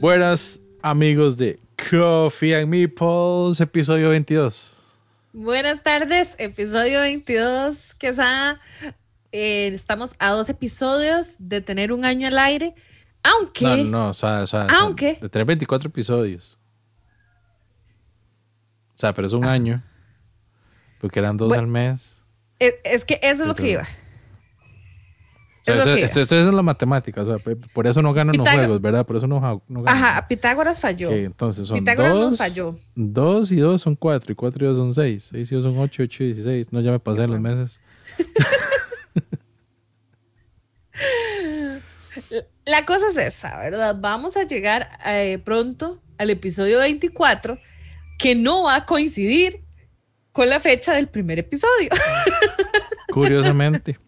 Buenas amigos de Coffee and Meeples, episodio 22. Buenas tardes, episodio 22. Que eh, estamos a dos episodios de tener un año al aire. Aunque. No, no, o sea, o sea, aunque. de tener 24 episodios. O sea, pero es un ah. año. Porque eran dos al mes. Es, que eso es lo que iba. Esto, es la matemática, o sea, por eso no ganan los juegos, ¿verdad? Por eso no, no ganan. Ajá, Pitágoras falló. entonces son Pitágoras dos, falló. Dos y dos son cuatro, y cuatro y dos son seis. Seis y dos son ocho, ocho y dieciséis. No, ya me pasé en los meses. la cosa es esa, ¿verdad? Vamos a llegar eh, pronto al episodio 24, que no va a coincidir con la fecha del primer episodio. Curiosamente.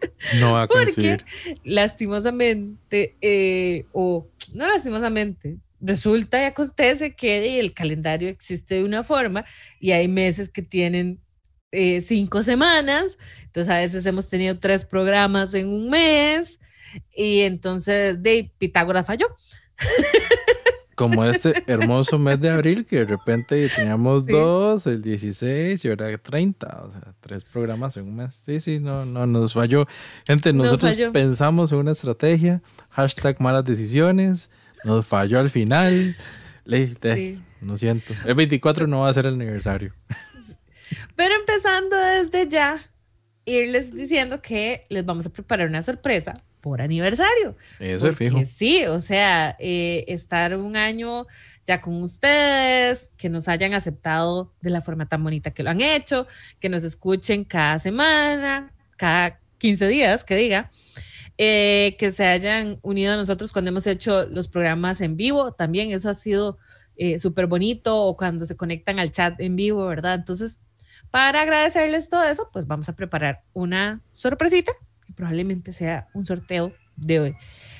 No va a coincidir. Porque, lastimosamente, eh, o no lastimosamente, resulta y acontece que el calendario existe de una forma y hay meses que tienen eh, cinco semanas, entonces a veces hemos tenido tres programas en un mes y entonces de Pitágoras falló. como este hermoso mes de abril que de repente teníamos dos, el 16 y ahora 30, o sea, tres programas en un mes. Sí, sí, no, no nos falló. Gente, nosotros pensamos en una estrategia, hashtag malas decisiones, nos falló al final. Le, No siento. El 24 no va a ser el aniversario. Pero empezando desde ya, irles diciendo que les vamos a preparar una sorpresa por aniversario. Eso es fijo. Sí, o sea, eh, estar un año ya con ustedes, que nos hayan aceptado de la forma tan bonita que lo han hecho, que nos escuchen cada semana, cada 15 días, que diga. Eh, que se hayan unido a nosotros cuando hemos hecho los programas en vivo, también eso ha sido eh, súper bonito, o cuando se conectan al chat en vivo, ¿verdad? Entonces, para agradecerles todo eso, pues vamos a preparar una sorpresita probablemente sea un sorteo de hoy.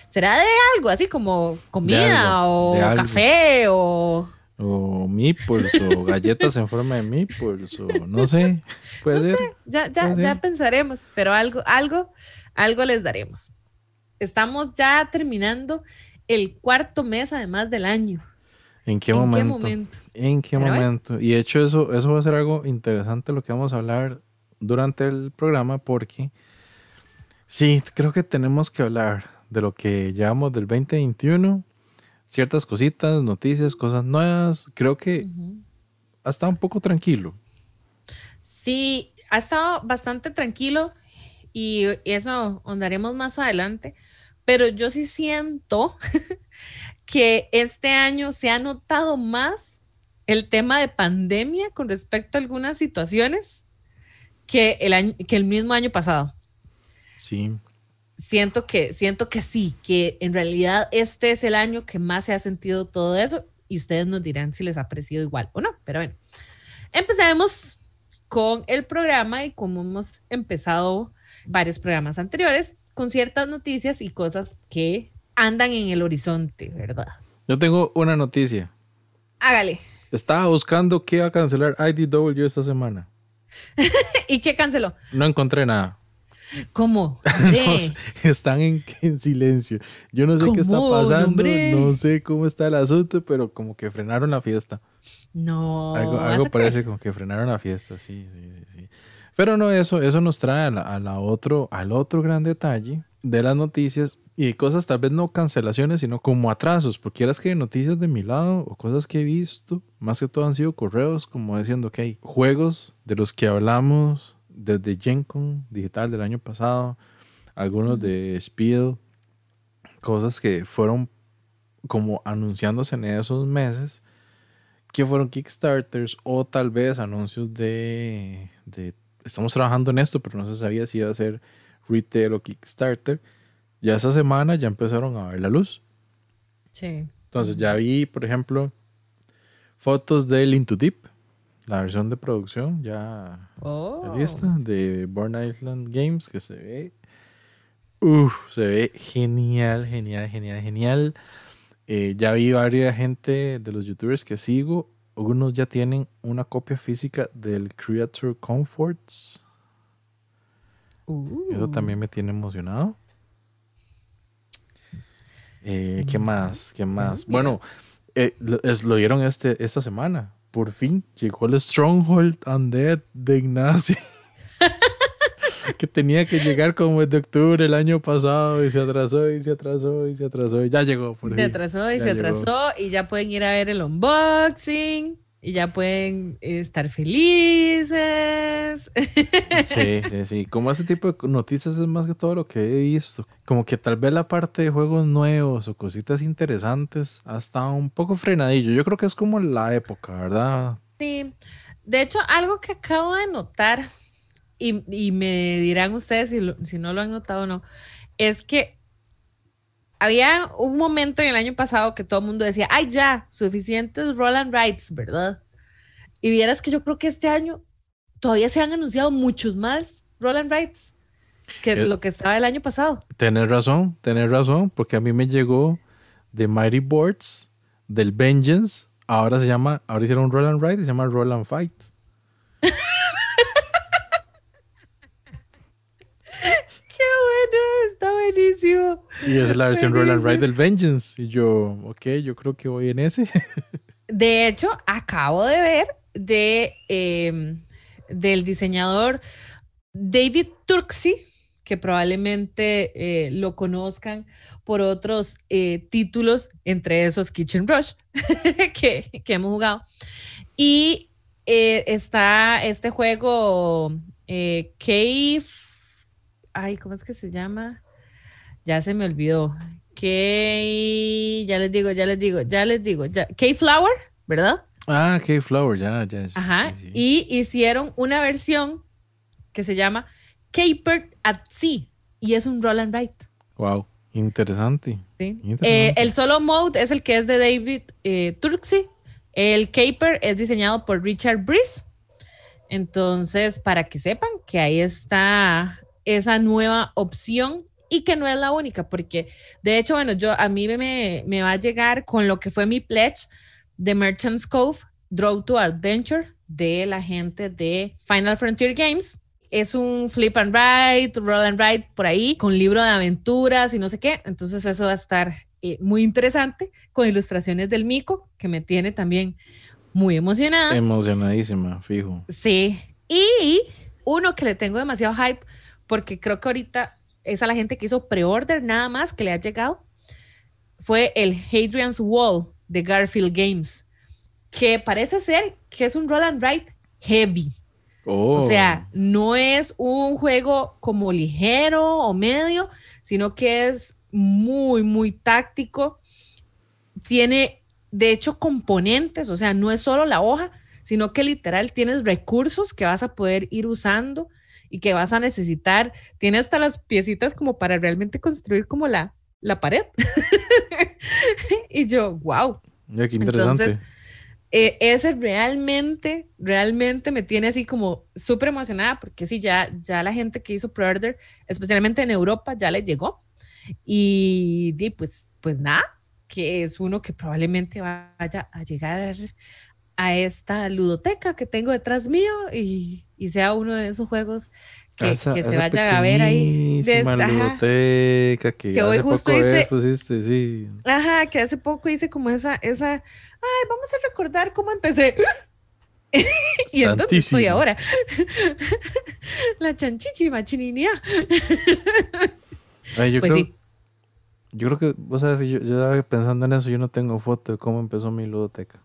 ¿Será de algo así como comida o café o... O meeples o galletas en forma de meeples o no sé. Puede ser. Ya, ya, ya pensaremos, pero algo, algo, algo les daremos. Estamos ya terminando el cuarto mes además del año. ¿En qué momento? ¿En qué momento? Y de hecho eso, eso va a ser algo interesante lo que vamos a hablar durante el programa porque Sí, creo que tenemos que hablar de lo que llevamos del 2021, ciertas cositas, noticias, cosas nuevas. Creo que ha estado un poco tranquilo. Sí, ha estado bastante tranquilo y eso andaremos más adelante, pero yo sí siento que este año se ha notado más el tema de pandemia con respecto a algunas situaciones que el, año, que el mismo año pasado. Sí. Siento que, siento que sí, que en realidad este es el año que más se ha sentido todo eso y ustedes nos dirán si les ha parecido igual o no. Pero bueno, empecemos con el programa y como hemos empezado varios programas anteriores, con ciertas noticias y cosas que andan en el horizonte, ¿verdad? Yo tengo una noticia. Hágale. Estaba buscando qué iba a cancelar IDW esta semana. ¿Y qué canceló? No encontré nada. ¿Cómo? están en, silencio. Yo no sé qué está pasando, no sé cómo está el asunto, pero como que frenaron la fiesta. No. Algo, parece como que frenaron la fiesta, sí, sí, sí, sí. Pero no, eso, eso nos trae a la, otro, al otro gran detalle de las noticias y cosas, tal vez no cancelaciones, sino como atrasos, porque eras que noticias de mi lado o cosas que he visto, más que todo han sido correos como diciendo que hay juegos de los que hablamos desde GenCon digital del año pasado, algunos de Speed, cosas que fueron como anunciándose en esos meses, que fueron Kickstarters o tal vez anuncios de, de estamos trabajando en esto, pero no se sabía si iba a ser retail o Kickstarter. Ya esa semana ya empezaron a ver la luz. Sí. Entonces ya vi, por ejemplo, fotos del Into Deep, la versión de producción ya oh. lista de Born Island Games que se ve Uf, se ve genial, genial, genial, genial. Eh, ya vi varias gente de los youtubers que sigo. Algunos ya tienen una copia física del Creator Comforts. Eso también me tiene emocionado. Eh, ¿Qué más? ¿Qué más? Bueno, eh, lo, lo dieron este, esta semana. Por fin llegó el Stronghold Undead de Ignacio. que tenía que llegar como el de octubre el año pasado y se atrasó y se atrasó y se atrasó y ya llegó. Por se atrasó y se atrasó y ya pueden ir a ver el unboxing y ya pueden estar felices. Sí, sí, sí. Como ese tipo de noticias es más que todo lo que he visto. Como que tal vez la parte de juegos nuevos o cositas interesantes hasta un poco frenadillo. Yo creo que es como la época, ¿verdad? Sí. De hecho, algo que acabo de notar, y, me dirán ustedes si, si no lo han notado o no, es que había un momento en el año pasado que todo el mundo decía, ay, ya, suficientes Roland Rights, ¿verdad? Y vieras que yo creo que este año todavía se han anunciado muchos más Roland Rights que eh, lo que estaba el año pasado. Tener razón, tener razón, porque a mí me llegó de Mighty Boards, del Vengeance, ahora se llama, ahora hicieron un Roland Ride y se llama Roland Fight. está buenísimo. Y es la versión Roll and Ride del Vengeance. Y yo, ok, yo creo que voy en ese. De hecho, acabo de ver de, em, del diseñador David Turksy, que probablemente eh, lo conozcan por otros eh, títulos, entre esos Kitchen Rush, que, que, hemos jugado. Y eh, está este juego Cave ay, ¿cómo es que se llama? Ya se me olvidó. Que ya les digo, ya les digo, ya les digo, ya. K-Flower, ¿verdad? Ah, K-Flower, ya, ya. Ajá. Y hicieron una versión que se llama Capered at Sea y es un roll and write. Wow, interesante. ¿Sí? Eh, el solo mode es el que es de David eh, Turksy. El Caper es diseñado por Richard Breeze. Entonces, para que sepan que ahí está esa nueva opción y que no es la única, porque de hecho, bueno, yo a mí me, me va a llegar con lo que fue mi pledge de Merchant's Cove, Draw to Adventure, de la gente de Final Frontier Games. Es un flip and ride, roll and ride por ahí, con libro de aventuras y no sé qué. Entonces eso va a estar eh, muy interesante, con ilustraciones del Mico, que me tiene también muy emocionada. Emocionadísima, fijo. Sí. Y uno que le tengo demasiado hype porque creo que ahorita es a la gente que hizo pre-order nada más que le ha llegado, fue el Hadrian's Wall de Garfield Games, que parece ser que es un roll and write heavy. O sea, oh. no es un juego como ligero o medio, sino que es muy, muy táctico. Tiene, de hecho, componentes, o sea, no es solo la hoja, sino que literal tienes recursos que vas a poder ir usando y que vas a necesitar. Tiene hasta las piecitas como para realmente construir como la, la pared. y yo, wow. Ya, qué interesante. Entonces, eh, ese realmente, realmente me tiene así como súper emocionada porque sí, ya, ya la gente que hizo pre-order, especialmente en Europa, ya le llegó. Y, y pues, pues nada, que es uno que probablemente vaya a llegar a esta ludoteca que tengo detrás mío y, y sea uno de esos juegos que, que se vaya a ver ahí. De, ludoteca que, que hoy justo hice, pusiste, sí. Ajá, que hace poco hice como esa, esa, ay, vamos a recordar cómo empecé. y entonces estoy ahora. La chanchichi machininía. Ay, yo, pues creo, sí. yo creo que, vos sabes, yo, yo pensando en eso, yo no tengo foto de cómo empezó mi ludoteca.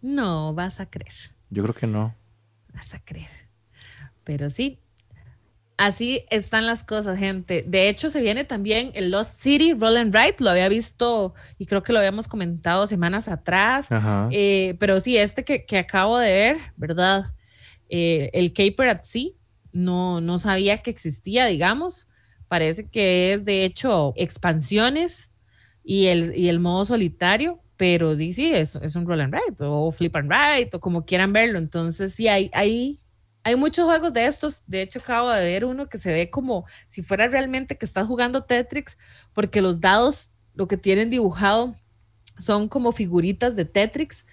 No, vas a creer. Yo creo que no. Vas a creer. Pero sí, así están las cosas, gente. De hecho, se viene también el Lost City Roll and Ride. Lo había visto y creo que lo habíamos comentado semanas atrás. Eh, pero sí, este que, acabo de ver, ¿verdad? Eh, el Caper at Sea, no, no sabía que existía, digamos. Parece que es de hecho expansiones y el, y el modo solitario pero DC es, es un roll and ride o flip and ride o como quieran verlo. Entonces, sí, hay, hay, hay muchos juegos de estos. De hecho, acabo de ver uno que se ve como si fuera realmente que estás jugando Tetris, porque los dados, lo que tienen dibujado son como figuritas de Tetris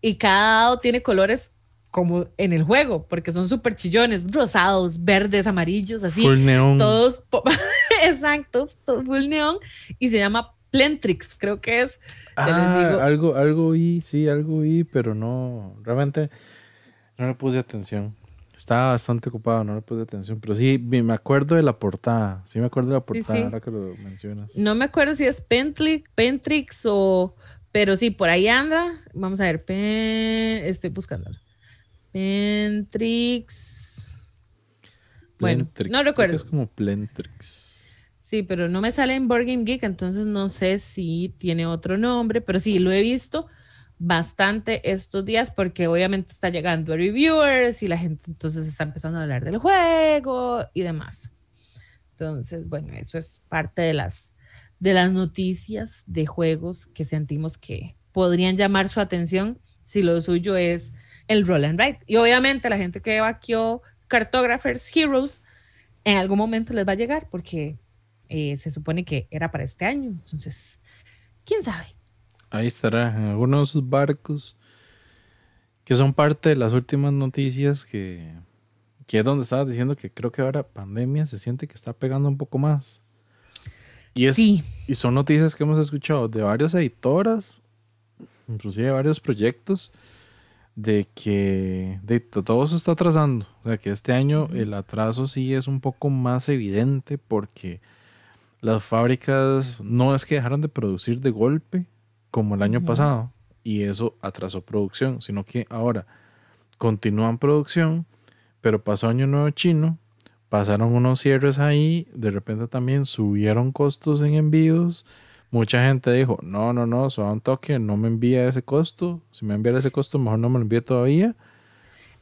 y cada dado tiene colores como en el juego, porque son súper chillones, rosados, verdes, amarillos, así. Full neón. Todos, exacto, full neón. Y se llama Plentrix, creo que es. Ah, algo, algo vi, sí, algo vi, pero no, realmente no le puse atención. Estaba bastante ocupado, no le puse atención, pero sí me acuerdo de la portada. Sí me acuerdo de la portada ahora que lo mencionas. No me acuerdo si es Pentrix, Pentrix o. Pero sí, por ahí anda. Vamos a ver. estoy buscando. Pentrix. Bueno, no recuerdo. Es como Plentrix. Sí, pero no me sale en Board Game Geek, entonces no sé si tiene otro nombre, pero sí, lo he visto bastante estos días porque obviamente está llegando a reviewers y la gente entonces está empezando a hablar del juego y demás. Entonces, bueno, eso es parte de las, de las noticias de juegos que sentimos que podrían llamar su atención si lo suyo es el roll and write. Y obviamente la gente que vaqueó Cartographers Heroes en algún momento les va a llegar porque eh, se supone que era para este año. Entonces, quién sabe. Ahí estará, en algunos de sus barcos, que son parte de las últimas noticias que, que es donde estaba diciendo que creo que ahora pandemia se siente que está pegando un poco más. Y, es, y son noticias que hemos escuchado de varias editoras, inclusive de varios proyectos, de que de, todo eso está atrasando. O sea que este año el atraso sí es un poco más evidente porque las fábricas no es que dejaron de producir de golpe, como el año pasado y eso atrasó producción, sino que ahora continúan producción, pero pasó año nuevo chino, pasaron unos cierres ahí, de repente también subieron costos en envíos. Mucha gente dijo, no, no, no, solo un toque, no me envía ese costo. Si me envía ese costo, mejor no me lo envíe todavía.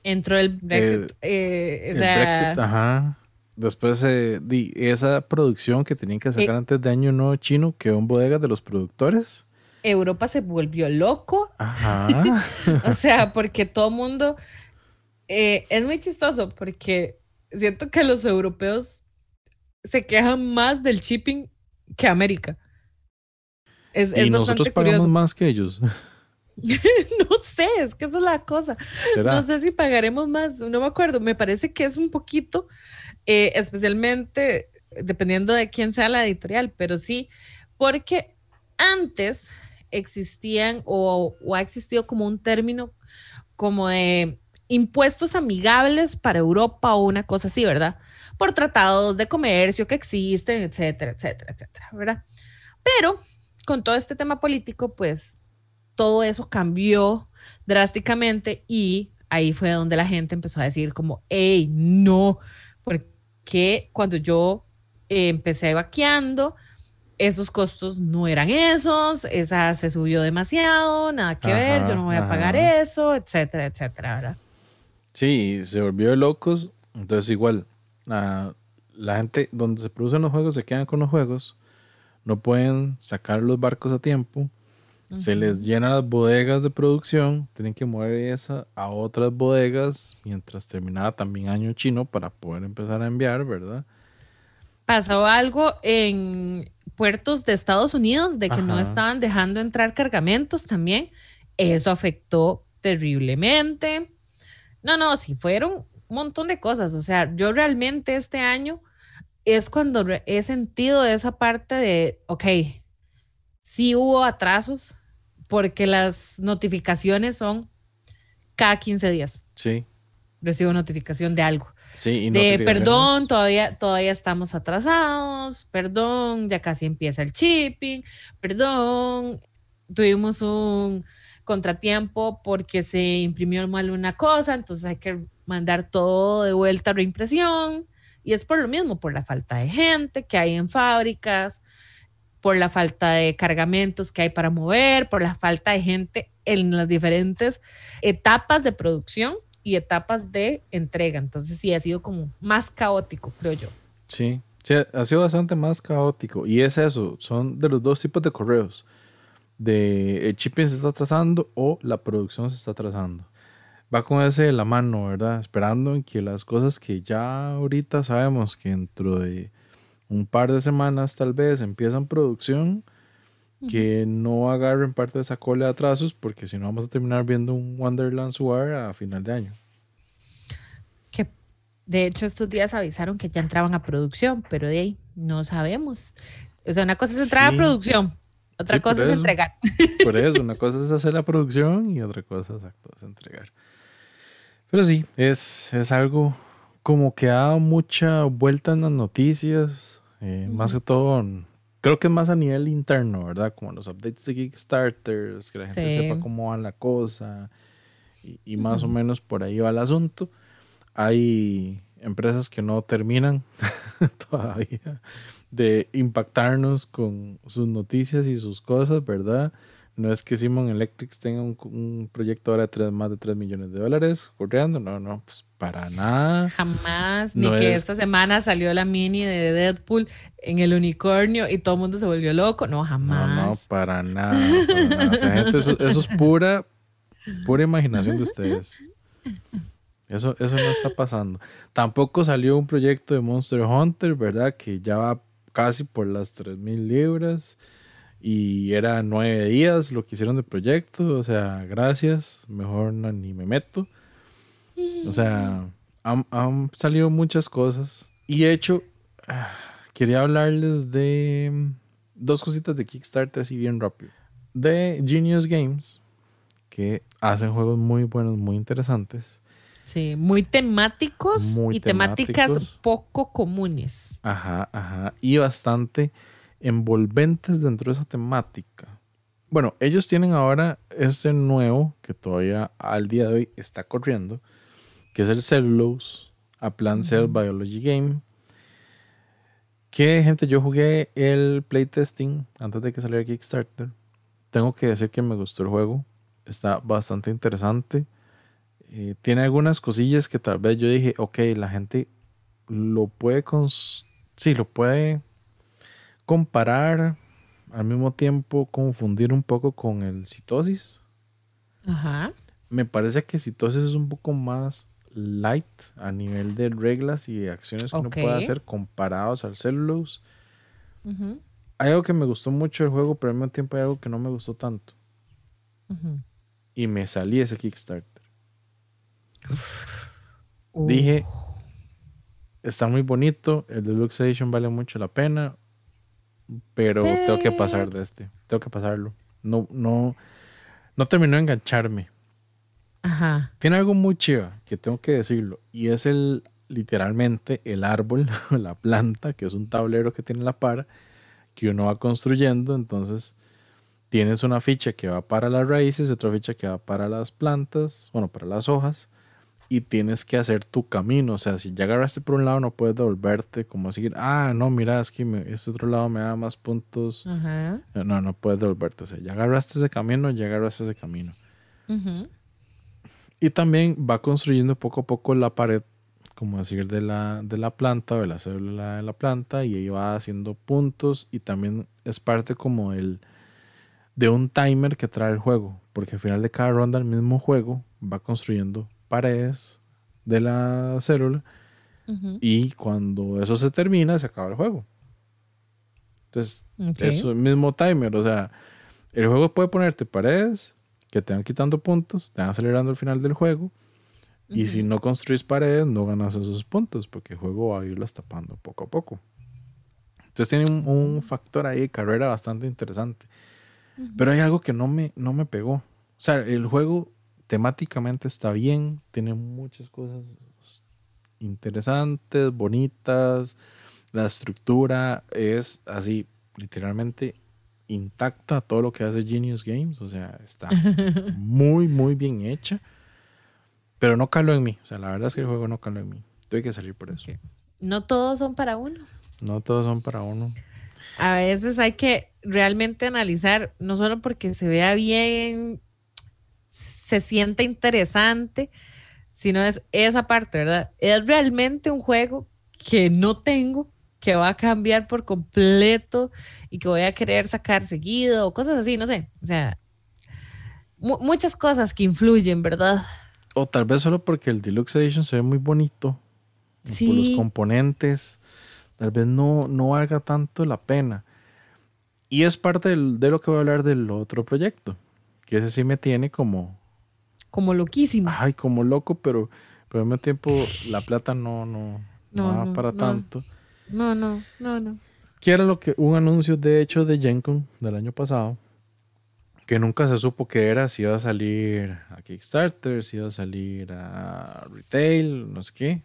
Entró el Brexit. Eh, el Brexit, ajá. Después eh, esa producción que tenían que sacar eh, antes de Año Nuevo Chino quedó en bodegas de los productores. Europa se volvió loco. o sea, porque todo mundo... Eh, es muy chistoso porque siento que los europeos se quejan más del shipping que América. Es, y nosotros pagamos más que ellos. no sé, es que esa es la cosa. No sé si pagaremos más, no me acuerdo. Me parece que es un poquito, eh, especialmente dependiendo de quién sea la editorial, pero sí, porque antes existían o, ha existido como un término como de impuestos amigables para Europa o una cosa así, ¿verdad? Por tratados de comercio que existen, etcétera, etcétera, etcétera, ¿verdad? Pero con todo este tema político, pues todo eso cambió drásticamente y ahí fue donde la gente empezó a decir como, hey, no, porque cuando yo empecé vaqueando, esos costos no eran esos, esa se subió demasiado, nada que ver, yo no voy a pagar eso, etcétera, etcétera, ¿verdad? Sí, se volvió de locos, entonces igual, la, la gente donde se producen los juegos se quedan con los juegos, no pueden sacar los barcos a tiempo, se les llenan las bodegas de producción, tienen que mover esa a otras bodegas mientras terminaba también año chino para poder empezar a enviar, ¿verdad? Pasó algo en puertos de Estados Unidos de que no estaban dejando entrar cargamentos también. Eso afectó terriblemente. No, no, sí fueron un montón de cosas. O sea, yo realmente este año es cuando he sentido esa parte de, ok, sí hubo atrasos porque las notificaciones son cada 15 días. Sí. Recibo notificación de algo. Sí, de perdón, todavía, todavía estamos atrasados, perdón, ya casi empieza el shipping, perdón, tuvimos un contratiempo porque se imprimió mal una cosa, entonces hay que mandar todo de vuelta a reimpresión. Y es por lo mismo, por la falta de gente que hay en fábricas, por la falta de cargamentos que hay para mover, por la falta de gente en las diferentes etapas de producción y etapas de entrega. Entonces sí, ha sido como más caótico, creo yo. Sí, sí, ha sido bastante más caótico. Y es eso, son de los dos tipos de correos. De el shipping se está atrasando o la producción se está atrasando. Va con ese de la mano, ¿verdad? Esperando en que las cosas que ya ahorita sabemos que dentro de un par de semanas tal vez empiezan producción, que no agarren parte de esa cola de atrasos, porque si no vamos a terminar viendo un Wonderland War a final de año. Que de hecho estos días avisaron que ya entraban a producción, pero de ahí no sabemos. O sea, una cosa es entrar a producción, Otra cosa es entregar. Por eso, una cosa es hacer la producción y otra cosa exacto, es entregar. Pero sí, es, es algo como que ha dado mucha vuelta en las noticias, eh, más que todo, creo que es más a nivel interno, ¿verdad? Como los updates de Kickstarters, que la gente sepa cómo va la cosa y, más o menos por ahí va el asunto. Hay empresas que no terminan todavía de impactarnos con sus noticias y sus cosas, ¿verdad? No es que Simon Electric tenga un, proyecto ahora de más de 3 millones de dólares corriendo, no, no, pues para nada. Jamás, ni que esta semana salió la mini de Deadpool en el unicornio y todo el mundo se volvió loco, no, jamás. No, no, para nada. eso, eso, es pura, pura imaginación de ustedes. Eso, eso no está pasando. Tampoco salió un proyecto de Monster Hunter, ¿verdad? Que ya va casi por las 3.000 libras. Y era nueve días lo que hicieron de proyecto. O sea, gracias. Mejor no, ni me meto. O sea, han, salido muchas cosas. Y de hecho, quería hablarles de dos cositas de Kickstarter así bien rápido. De Genius Games, que hacen juegos muy buenos, muy interesantes. Sí, muy temáticos y temáticas poco comunes. Ajá, ajá. Y bastante envolventes dentro de esa temática. Bueno, ellos tienen ahora este nuevo que todavía al día de hoy está corriendo, que es el Cellulose, a Plant Cell Biology Game. Que gente, yo jugué el playtesting antes de que saliera Kickstarter. Tengo que decir que me gustó el juego. Está bastante interesante eh, tiene algunas cosillas que tal vez yo dije, ok, la gente lo puede, sí, lo puede comparar, al mismo tiempo confundir un poco con el citosis. Ajá. Me parece que citosis es un poco más light a nivel de reglas y acciones que uno puede hacer comparados al cellulose. Hay algo que me gustó mucho del juego, pero al mismo tiempo hay algo que no me gustó tanto. Y me salí ese Kickstarter. Dije, está muy bonito, el Deluxe Edition vale mucho la pena, pero tengo que pasar de este, tengo que pasarlo. No, no, no terminó de engancharme. Ajá. Tiene algo muy chido que tengo que decirlo, y es el literalmente el árbol, la planta, que es un tablero que tiene la para, que uno va construyendo, entonces tienes una ficha que va para las raíces, otra ficha que va para las plantas, bueno, para las hojas, y tienes que hacer tu camino. O sea, si ya agarraste por un lado, no puedes devolverte como decir, ah, no, mira, es que este otro lado me da más puntos. No, no puedes devolverte. O sea, ya agarraste ese camino, ya agarraste ese camino. Y también va construyendo poco a poco la pared, como decir, de la, de la planta o de la célula de la planta, y ahí va haciendo puntos. Y también es parte como el de un timer que trae el juego, porque al final de cada ronda el mismo juego va construyendo paredes de la célula y cuando eso se termina se acaba el juego. Entonces, es el mismo timer, o sea, el juego puede ponerte paredes que te van quitando puntos, te van acelerando el final del juego. Y si no construís paredes, no ganas esos puntos, porque el juego va a irlas tapando poco a poco. Entonces tiene un, factor ahí de carrera bastante interesante. Pero hay algo que no me, no me pegó. O sea, el juego temáticamente está bien, tiene muchas cosas interesantes, bonitas. La estructura es así, literalmente intacta todo lo que hace Genius Games. O sea, está muy, muy bien hecha. Pero no caló en mí. O sea, la verdad es que el juego no caló en mí. Tuve que salir por eso. No todos son para uno. No todos son para uno. A veces hay que realmente analizar, no solo porque se vea bien se siente interesante, sino es esa parte, ¿verdad? Es realmente un juego que no tengo, que va a cambiar por completo y que voy a querer sacar seguido o cosas así, no sé. O sea, muchas cosas que influyen, ¿verdad? O tal vez solo porque el Deluxe Edition se ve muy bonito. Sí. Por los componentes, tal vez no, no valga tanto la pena. Y es parte de lo que voy a hablar del otro proyecto, que ese sí me tiene como, como loquísimo. Ay, como loco, pero, pero al mismo tiempo la plata no, no, no, va para tanto. No, no, no, no. Que era lo que, un anuncio de hecho de Gencon del año pasado, que nunca se supo qué era, si iba a salir a Kickstarter, si iba a salir a retail, no sé qué,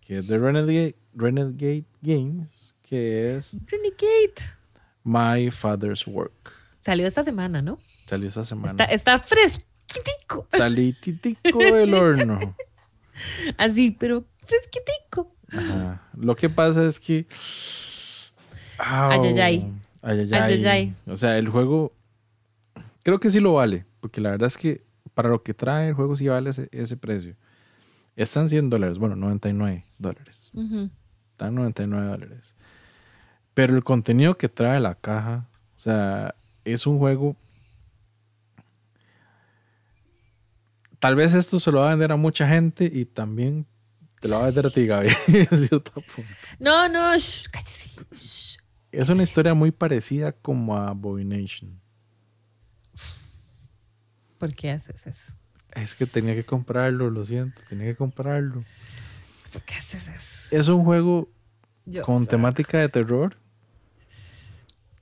que es de Renegade, Renegade Games, que es Renegade. My Father's Work. Salió esta semana, ¿no? Salió esta semana. Está, está fresquitico. Salí titico del horno. Así, pero fresquitico. Ajá. Lo que pasa es que. Au. Ay, ay, ay. Ay, ay, Ay, ay, ay. ay. O sea, el juego. Creo que sí lo vale. Porque la verdad es que para lo que trae el juego sí vale ese, ese precio. Están 100 dólares. Bueno, 99 dólares. Ujú. Están 99 dólares. Pero el contenido que trae la caja. O sea, es un juego. Tal vez esto se lo va a vender a mucha gente y también te lo va a vender a ti, Gaby. No, no, shh, cállese. Shh. Es una historia muy parecida como a Abomination. ¿Por qué haces eso? Es que tenía que comprarlo, lo siento, tenía que comprarlo. ¿Por qué haces eso? Es un juego Yo- con temática de terror.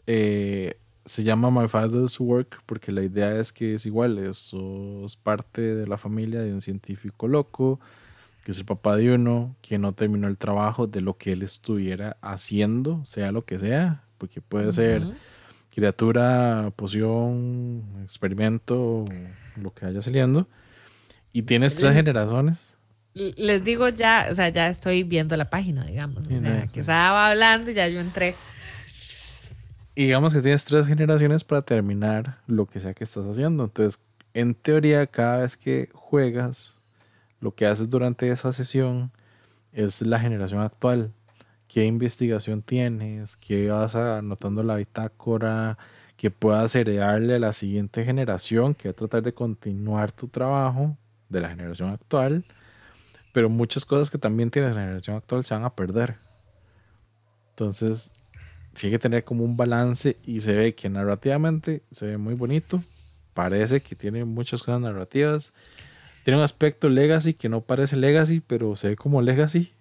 Eh, se llama My Father's Work porque la idea es que es igual, es, sos parte de la familia de un científico loco, que es el papá de uno, que no terminó el trabajo de lo que él estuviera haciendo, sea lo que sea, porque puede ser criatura, poción, experimento, lo que haya saliendo. Y tienes tres generaciones. Les digo ya, o sea, ya estoy viendo la página, digamos. Sí, O sea, no, que estaba hablando y ya yo entré. Y digamos que tienes tres generaciones para terminar lo que sea que estás haciendo. Entonces, en teoría, cada vez que juegas, lo que haces durante esa sesión es la generación actual. ¿Qué investigación tienes? ¿Qué vas anotando la bitácora? Que puedas heredarle a la siguiente generación, que va a tratar de continuar tu trabajo de la generación actual. Pero muchas cosas que también tienes en la generación actual se van a perder. Entonces, hay que tener como un balance y se ve que narrativamente se ve muy bonito. Parece que tiene muchas cosas narrativas. Tiene un aspecto legacy que no parece legacy, pero se ve como legacy.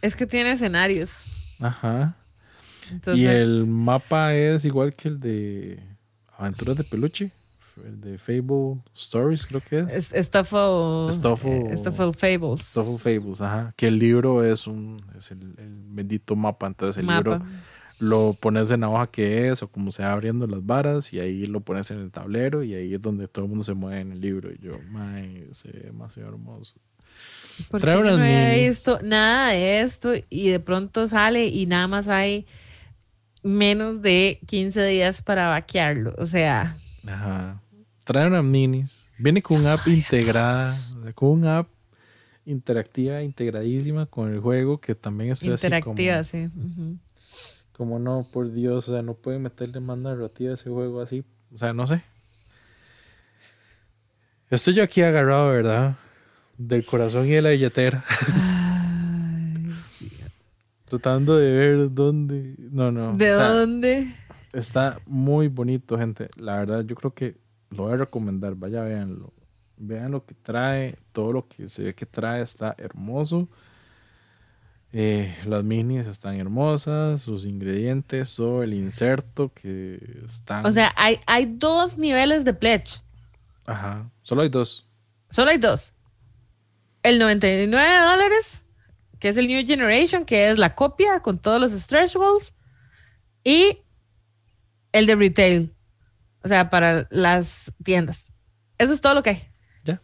Es que tiene escenarios. Ajá. Entonces, y el mapa es igual que el de Aventuras de Peluche. El de Fable Stories, creo que es. Stuffle, Stuffle- eh, Stuffle Fables. Stuffle Fables, ajá. Que el libro es un es el, el bendito mapa. Entonces el libro. Lo pones en la hoja que es o como se va abriendo las varas y ahí lo pones en el tablero y ahí es donde todo el mundo se mueve en el libro y yo, mae, ve demasiado hermoso. Trae unas no visto nada de esto y de pronto sale y nada más hay menos de 15 días para vaquearlo. O sea, Ajá. Trae unas minis. Viene con una app integrada, o sea, con una app interactiva, integradísima con el juego que también es interactiva, así sí. ujú. como, como no, por Dios, o sea, no pueden meterle más narrativa a ese juego así, o sea, no sé. Estoy yo aquí agarrado, ¿verdad? Del corazón y de la billetera. Tratando de ver dónde. No, no. ¿De o sea, dónde? Está muy bonito, gente. La verdad, yo creo que lo voy a recomendar. Vaya, véanlo. Vean lo que trae. Todo lo que se ve que trae está hermoso. Eh, las minis están hermosas. Sus ingredientes o el inserto que están. O sea, hay, hay dos niveles de pledge. Ajá. Solo hay dos. Solo hay dos. El 99 dólares, que es el New Generation, que es la copia con todos los stretch goals. Y el de retail. O sea, para las tiendas. Eso es todo lo que hay. Ya.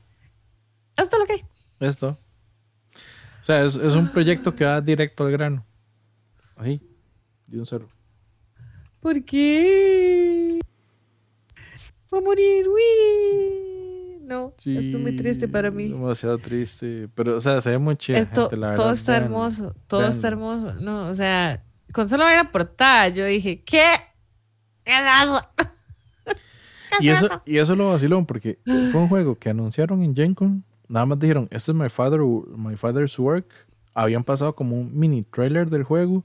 Eso es todo lo que hay. Esto. O sea, es, es un proyecto que va directo al grano. Ahí. De un cero. ¿Por qué? Va a morir, uy. No, Sí, esto es muy triste para mí. Demasiado triste. Pero, o sea, se ve muy chido. Esto, gente, la todo verdad, está hermoso, todo está hermoso. No, o sea, con solo ver la portada, yo dije, ¿qué? ¿Qué es eso? ¿Qué Y es eso, y eso lo vacilón, porque fue un juego que anunciaron en Gen Con. Nada más dijeron, este es my, father, my Father's Work. Habían pasado como un mini trailer del juego.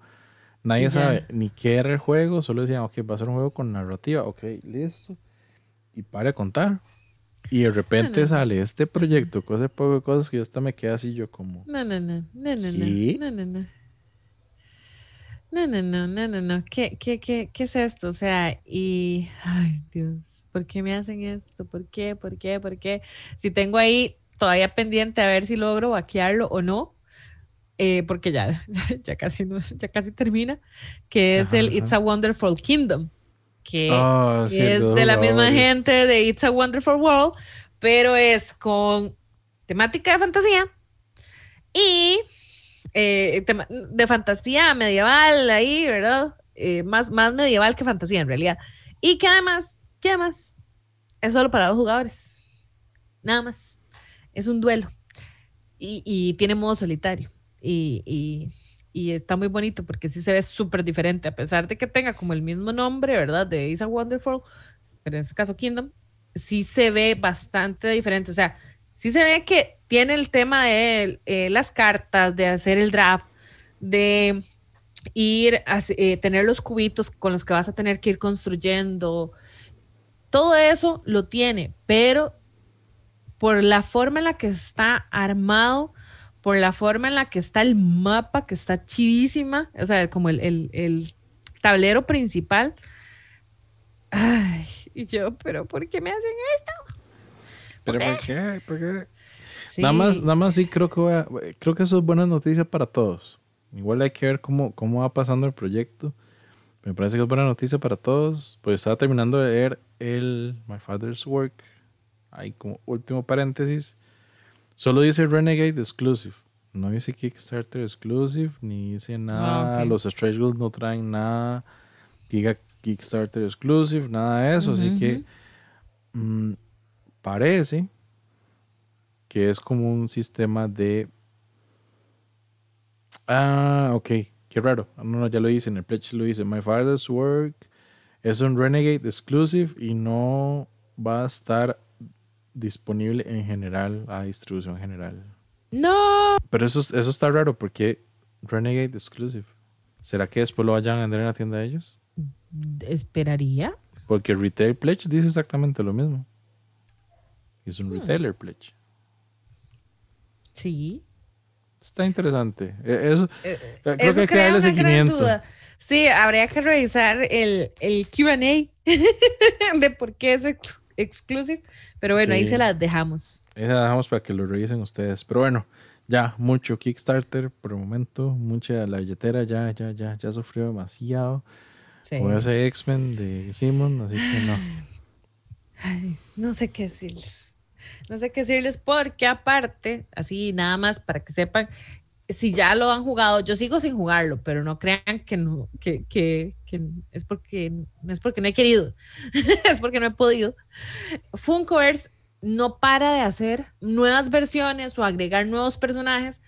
Nadie Y ya. sabe ni qué era el juego. Solo decían, ok, va a ser un juego con narrativa. Ok, listo. Y para de contar. Y de repente no. sale este proyecto con ese poco de cosas que yo hasta me quedé así yo como... No, no, no, no, no, no, no, no, no. No, no, no, no, no, no. ¿Qué, qué, qué, qué es esto? O sea, y. Ay, Dios. ¿Por qué me hacen esto? ¿Por qué? ¿Por qué? ¿Por qué? Si tengo ahí todavía pendiente a ver si logro vaquearlo o no, eh, porque ya, ya, casi ya casi termina, que es el It's a Wonderful Kingdom, que ah, es de la misma gente de It's a Wonderful World, pero es con temática de fantasía y eh, de fantasía medieval ahí, ¿verdad? Eh, más, más medieval que fantasía en realidad. Y que además, que además es solo para dos jugadores. Nada más. Es un duelo. Y, tiene modo solitario. Y, está muy bonito porque sí se ve súper diferente, a pesar de que tenga como el mismo nombre, ¿verdad? De Isa Wonderful, pero en este caso Kingdom, sí se ve bastante diferente. O sea, sí se ve que tiene el tema de eh, las cartas, de hacer el draft, de ir a eh, tener los cubitos con los que vas a tener que ir construyendo. Todo eso lo tiene, pero por la forma en la que está armado, por la forma en la que está el mapa, que está chivísima, o sea, como el, tablero principal. Ay, y yo, pero ¿por qué me hacen esto? ¿Pero por qué? ¿Por qué? Nada más, nada más sí creo que creo que eso es buena noticia para todos. Igual hay que ver cómo, cómo va pasando el proyecto. Me parece que es buena noticia para todos. Pues estaba terminando de leer el My Father's Work Ahí como último paréntesis. Solo dice Renegade Exclusive. No dice Kickstarter Exclusive, ni dice nada. Ah, Los Stretch Goals no traen nada. Giga Kickstarter Exclusive, nada de eso. así que mm, parece que es como un sistema de. Ah, ok. Qué raro. Ah, no, no, ya lo dice. En el pledge lo dice. My Father's Work es un Renegade Exclusive y no va a estar disponible en general a distribución general. No. Pero eso, eso está raro porque Renegade Exclusive. ¿Será que después lo vayan a vender en la tienda de ellos? Esperaría. Porque Retail Pledge dice exactamente lo mismo. Es un hmm. retailer pledge. Sí. Está interesante. E, eso, eh, eh, creo que hay que darle seguimiento. Sí, habría que revisar el, el QA de por qué es exclusive. Pero bueno, ahí se las dejamos. Ahí se las dejamos para que lo revisen ustedes. Pero bueno, ya mucho Kickstarter por el momento, mucha la billetera ya, ya, ya, ya sufrió demasiado. Con ese X-Men de Simon, así que no. no sé qué decirles. No sé qué decirles porque aparte, así nada más para que sepan, si ya lo han jugado, yo sigo sin jugarlo, pero no crean que no, que, que, es porque no es porque no he querido, es porque no he podido. Funkoverse no para de hacer nuevas versiones o agregar nuevos personajes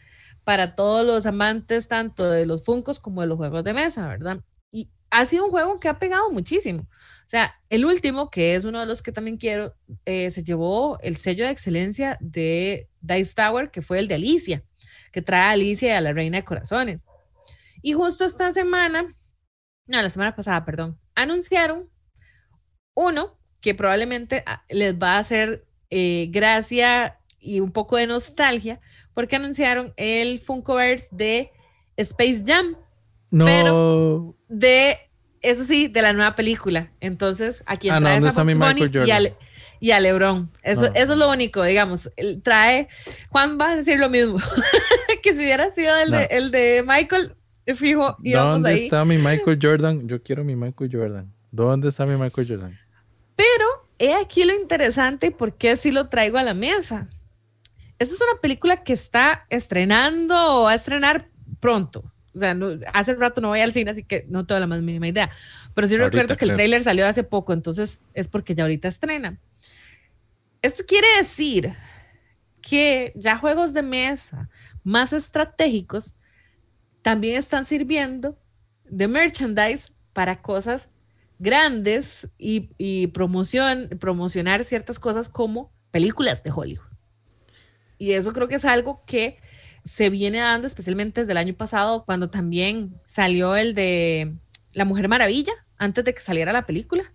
para todos los amantes tanto de los Funkos como de los juegos de mesa, ¿verdad? Y ha sido un juego que ha pegado muchísimo. O sea, el último, que es uno de los que también quiero, eh, se llevó el sello de excelencia de Dice Tower, que fue el de Alicia que trae a Alicia y a la Reina de Corazones. Y justo esta semana, no, la semana pasada, perdón, anunciaron uno que probablemente ah, les va a hacer eh, gracia y un poco de nostalgia, porque anunciaron el Funkoverse de Space Jam. No. Pero de, eso sí, de la nueva película. Entonces, aquí ah, trae a Bugs Bunny y a, y a LeBron. Eso, eso es lo único, digamos. trae, Juan va a decir lo mismo. que si hubiera sido el, de, el de Michael, fijo, ¿Dónde está mi Michael Jordan? Yo quiero mi Michael Jordan. ¿Dónde está mi Michael Jordan? Pero he aquí lo interesante, porque así lo traigo a la mesa. Esta es una película que está estrenando o va a estrenar pronto. O sea, no, hace rato no voy al cine, así que no tengo la más mínima idea. Pero sí recuerdo que el tráiler salió hace poco, entonces es porque ya ahorita estrena. Esto quiere decir que ya juegos de mesa más estratégicos también están sirviendo de merchandise para cosas grandes y, promoción, promocionar ciertas cosas como películas de Hollywood. Y eso creo que es algo que se viene dando especialmente desde el año pasado, cuando también salió el de La Mujer Maravilla, antes de que saliera la película.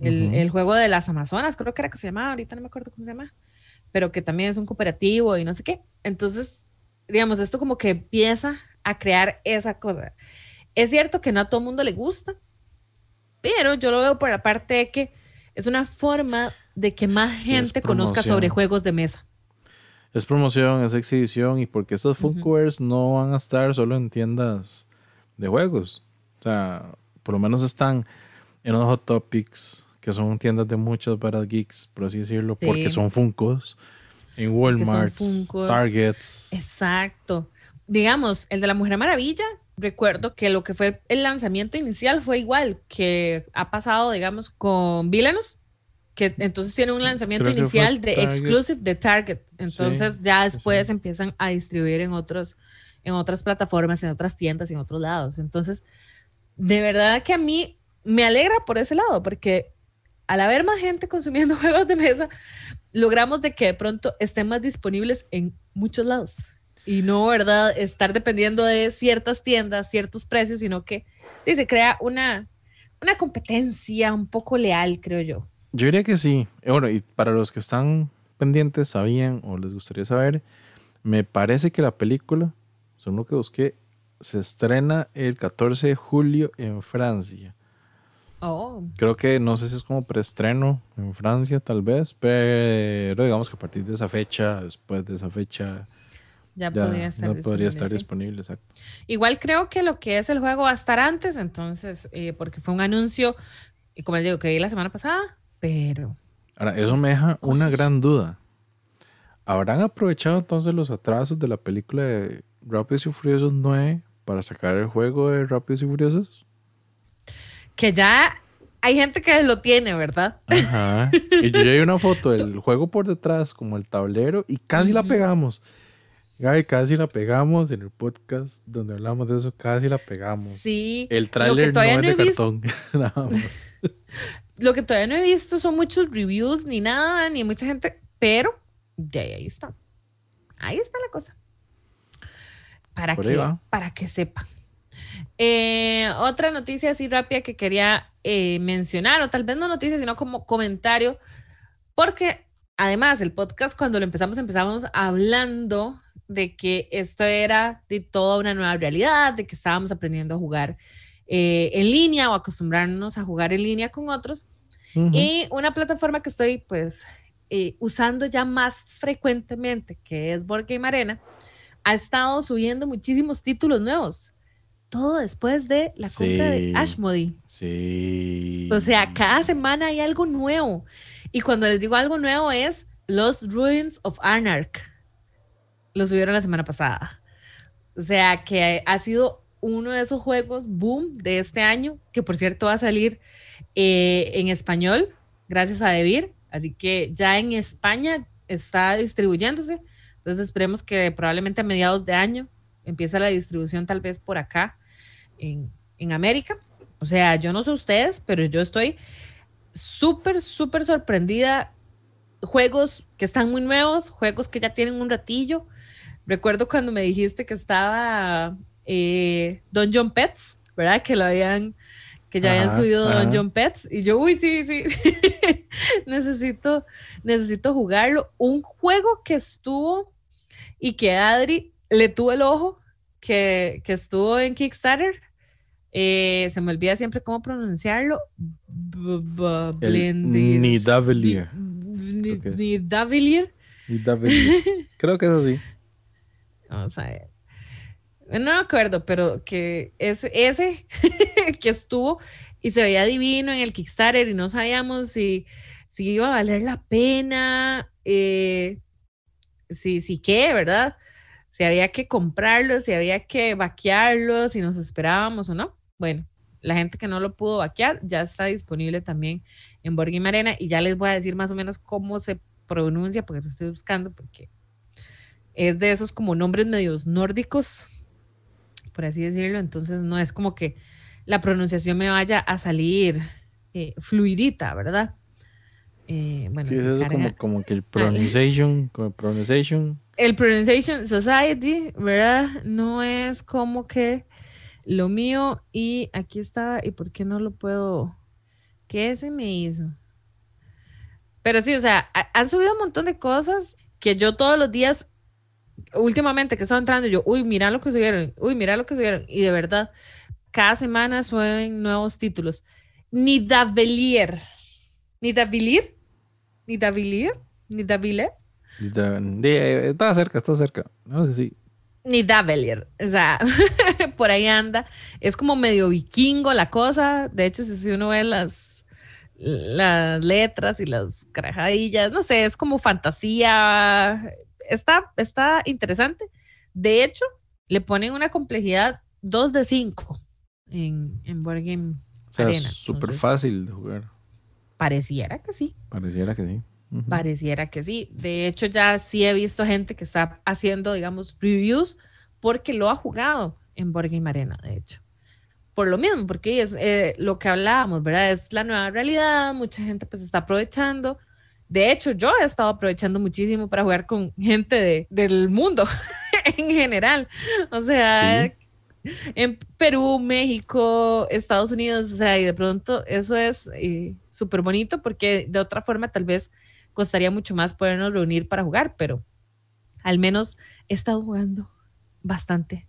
el, el, juego de las Amazonas, creo que era que se llamaba, ahorita no me acuerdo cómo se llama, pero que también es un cooperativo y no sé qué. Entonces, digamos, esto como que empieza a crear esa cosa. Es cierto que no a todo el mundo le gusta, pero yo lo veo por la parte de que es una forma de que más gente conozca sobre juegos de mesa. Es promoción, es exhibición y porque estos Funkowares no van a estar solo en tiendas de juegos. O sea, por lo menos están en los Hot Topics, que son tiendas de muchas para geeks, por así decirlo, porque son Funkos. En Walmart, Targets. Exacto. Digamos, el de la Mujer Maravilla, recuerdo que lo que fue el lanzamiento inicial fue igual que ha pasado, digamos, con Villanos, que entonces tiene un lanzamiento inicial de exclusive de Target. Entonces ya después empiezan a distribuir en otros en otras plataformas, en otras tiendas, en otros lados. Entonces, de verdad que a mí me alegra por ese lado, porque al haber más gente consumiendo juegos de mesa, logramos de que de pronto estén más disponibles en muchos lados. Y no, ¿verdad? Estar dependiendo de ciertas tiendas, ciertos precios, sino que se crea una, una competencia un poco leal, creo yo. Yo diría que sí. Bueno, y para los que están pendientes, sabían o les gustaría saber, me parece que la película, según lo que busqué, se estrena el 14 de julio en Francia. Oh. Creo que no sé si es como preestreno en Francia, tal vez, pero digamos que a partir de esa fecha, después de esa fecha, ya, podría, estar, disponible, podría estar disponible. Exacto. Igual creo que lo que es el juego va a estar antes, entonces, eh, porque fue un anuncio, y como les digo, que vi la semana pasada, pero. Ahora, eso me deja una gran duda. ¿Habrán aprovechado entonces los atrasos de la película de Rápidos y Furiosos 9 para sacar el juego de Rápidos y Furiosos? Que ya hay gente que lo tiene, ¿verdad? Ajá. Y yo ya vi una foto del juego por detrás, como el tablero, y casi la pegamos. Gaby, casi la pegamos en el podcast donde hablamos de eso, casi la pegamos. Sí. El tráiler no es de cartón, nada más. Lo que todavía no he visto son muchos reviews, ni nada, ni mucha gente, pero de ahí, ahí está. Ahí está la cosa. Para que, para que sepan. Eh, otra noticia así rápida que quería eh, mencionar, o tal vez no noticia, sino como comentario, porque además el podcast cuando lo empezamos, empezamos hablando de que esto era de toda una nueva realidad, de que estábamos aprendiendo a jugar eh, en línea o acostumbrarnos a jugar en línea con otros. Y una plataforma que estoy pues usando ya más frecuentemente, que es Board Game Arena, ha estado subiendo muchísimos títulos nuevos todo después de la compra de Ashmody. Sí. O sea, cada semana hay algo nuevo. Y cuando les digo algo nuevo es Los Ruins of Anarch. Lo subieron la semana pasada. O sea, que ha sido uno de esos juegos boom de este año, que por cierto va a salir eh, en español, gracias a Debir. Así que ya en España está distribuyéndose. Entonces esperemos que probablemente a mediados de año empiece la distribución tal vez por acá en, América. O sea, yo no sé ustedes, pero yo estoy súper, súper sorprendida. Juegos que están muy nuevos, juegos que ya tienen un ratillo. Recuerdo cuando me dijiste que estaba eh, Dungeon Pets, ¿verdad? Que lo habían, que ya habían subido Dungeon Pets. Y yo, uy, sí, sí, necesito, necesito jugarlo. Un juego que estuvo y que Adri le tuvo el ojo, que, que estuvo en Kickstarter, eh, se me olvida siempre cómo pronunciarlo. Nidavelier. Nidavelier. Creo que es así. Vamos a ver. No me acuerdo, pero que es ese que estuvo y se veía divino en el Kickstarter y no sabíamos si, si iba a valer la pena, eh, si, si qué, ¿verdad? Si había que comprarlo, si había que vaquearlo, si nos esperábamos o no. Bueno, la gente que no lo pudo vaquear ya está disponible también en Borgim Arena y ya les voy a decir más o menos cómo se pronuncia porque lo estoy buscando porque es de esos como nombres medios nórdicos, por así decirlo, entonces no es como que la pronunciación me vaya a salir eh, fluidita, ¿verdad? Eh, bueno, sí, es eso como, como, que el pronunciation, como pronunciation. El pronunciation society, ¿verdad? No es como que lo mío y aquí está, ¿y por qué no lo puedo? ¿Qué se me hizo? Pero sí, o sea, han subido un montón de cosas que yo todos los días, últimamente que estaba entrando, yo, uy, mira lo que subieron, uy, mira lo que subieron, y de verdad, cada semana suben nuevos títulos. Nidavelier. Nidavelier. Nidavelier. Nidavelier. Está cerca, está cerca. No sé si. Nidavelier. O sea, por ahí anda. Es como medio vikingo la cosa. De hecho, si uno ve las, las letras y las carajadillas, no sé, es como fantasía. Está, está interesante. De hecho, le ponen una complejidad 2 de 5 en, en Board Game o sea, es súper fácil de jugar. Pareciera que sí. Pareciera que sí. Pareciera que sí. De hecho, ya sí he visto gente que está haciendo, digamos, reviews porque lo ha jugado en Board Game Arena, de hecho. Por lo mismo, porque es eh, lo que hablábamos, ¿verdad? Es la nueva realidad, mucha gente pues está aprovechando. De hecho, yo he estado aprovechando muchísimo para jugar con gente de, del mundo en general. O sea, en Perú, México, Estados Unidos, o sea, y de pronto eso es eh, súper bonito porque de otra forma tal vez costaría mucho más podernos reunir para jugar, pero al menos he estado jugando bastante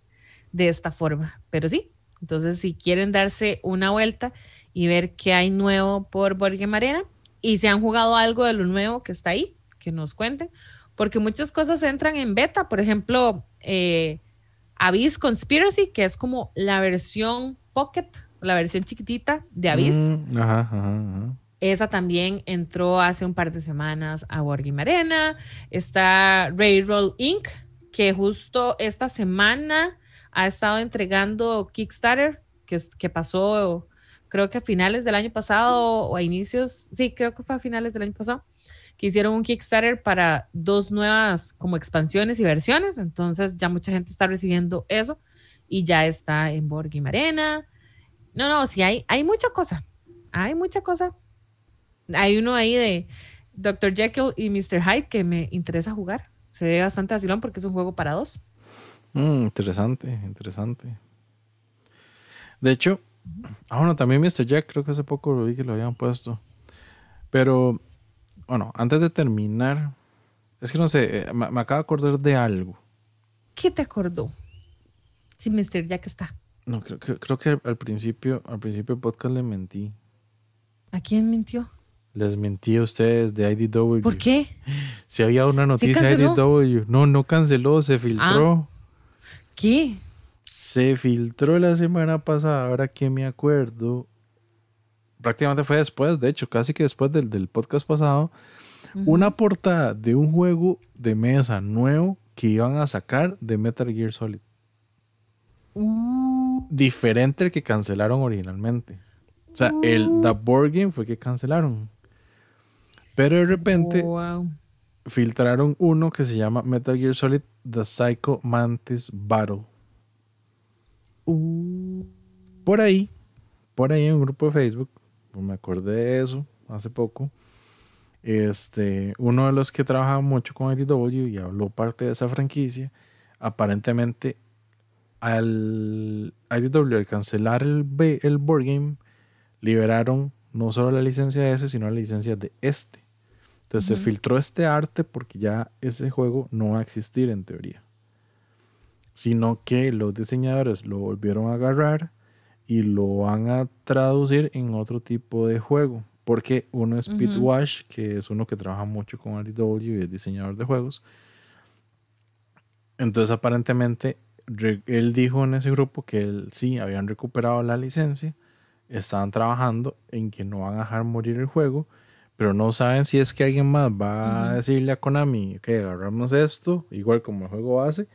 de esta forma. Pero sí, entonces si quieren darse una vuelta y ver qué hay nuevo por Borges Marena y si han jugado algo de lo nuevo que está ahí, que nos cuenten, porque muchas cosas entran en beta, por ejemplo, eh, Abyss Conspiracy, que es como la versión Pocket, la versión chiquitita de Abyss. Mm, ajá, ajá. Esa también entró hace un par de semanas a Wargame Arena. Está Railroad Inc., que justo esta semana ha estado entregando Kickstarter, que, que pasó creo que a finales del año pasado o a inicios, sí, creo que fue a finales del año pasado, que hicieron un Kickstarter para dos nuevas como expansiones y versiones. Entonces ya mucha gente está recibiendo eso y ya está en Board Arena. No, no, sí, hay, hay mucha cosa. Hay mucha cosa. Hay uno ahí de Dr. Jekyll y Mr. Hyde que me interesa jugar. Se ve bastante asilón porque es un juego para dos. Mm, interesante, interesante. De hecho, ah, bueno, también Mr. Jack, creo que hace poco lo vi que lo habían puesto. Pero, bueno, antes de terminar, es que no sé, eh, me, acabo de acordar de algo. ¿Qué te acordó? Si Mr. Jack está. No, creo, creo que al principio, al principio del podcast le mentí. ¿A quién mintió? Les mentí a ustedes de IDW. ¿Por qué? Si había una noticia de IDW. No, no canceló, se filtró. Ah. ¿Qué? Se filtró la semana pasada, ahora que me acuerdo. Prácticamente fue después, de hecho, casi que después del, del podcast pasado. Una portada de un juego de mesa nuevo que iban a sacar de Metal Gear Solid. Uh. Diferente al que cancelaron originalmente. O sea, el uh. The Board Game fue que cancelaron. Pero de repente filtraron uno que se llama Metal Gear Solid The Psycho Mantis Battle. Uh. Por ahí, por ahí en un grupo de Facebook, pues me acordé de eso hace poco. Este, uno de los que trabajaba mucho con IDW y habló parte de esa franquicia, aparentemente al IDW al cancelar el, el board game, liberaron no solo la licencia de ese, sino la licencia de este. Entonces se filtró este arte porque ya ese juego no va a existir en teoría. Sino que los diseñadores lo volvieron a agarrar y lo van a traducir en otro tipo de juego. Porque uno es Pete Wash, que es uno que trabaja mucho con RDW y es diseñador de juegos. Entonces aparentemente él dijo en ese grupo que él, sí habían recuperado la licencia, estaban trabajando en que no van a dejar morir el juego pero no saben si es que alguien más va a decirle a Konami que agarramos esto, igual como el juego base,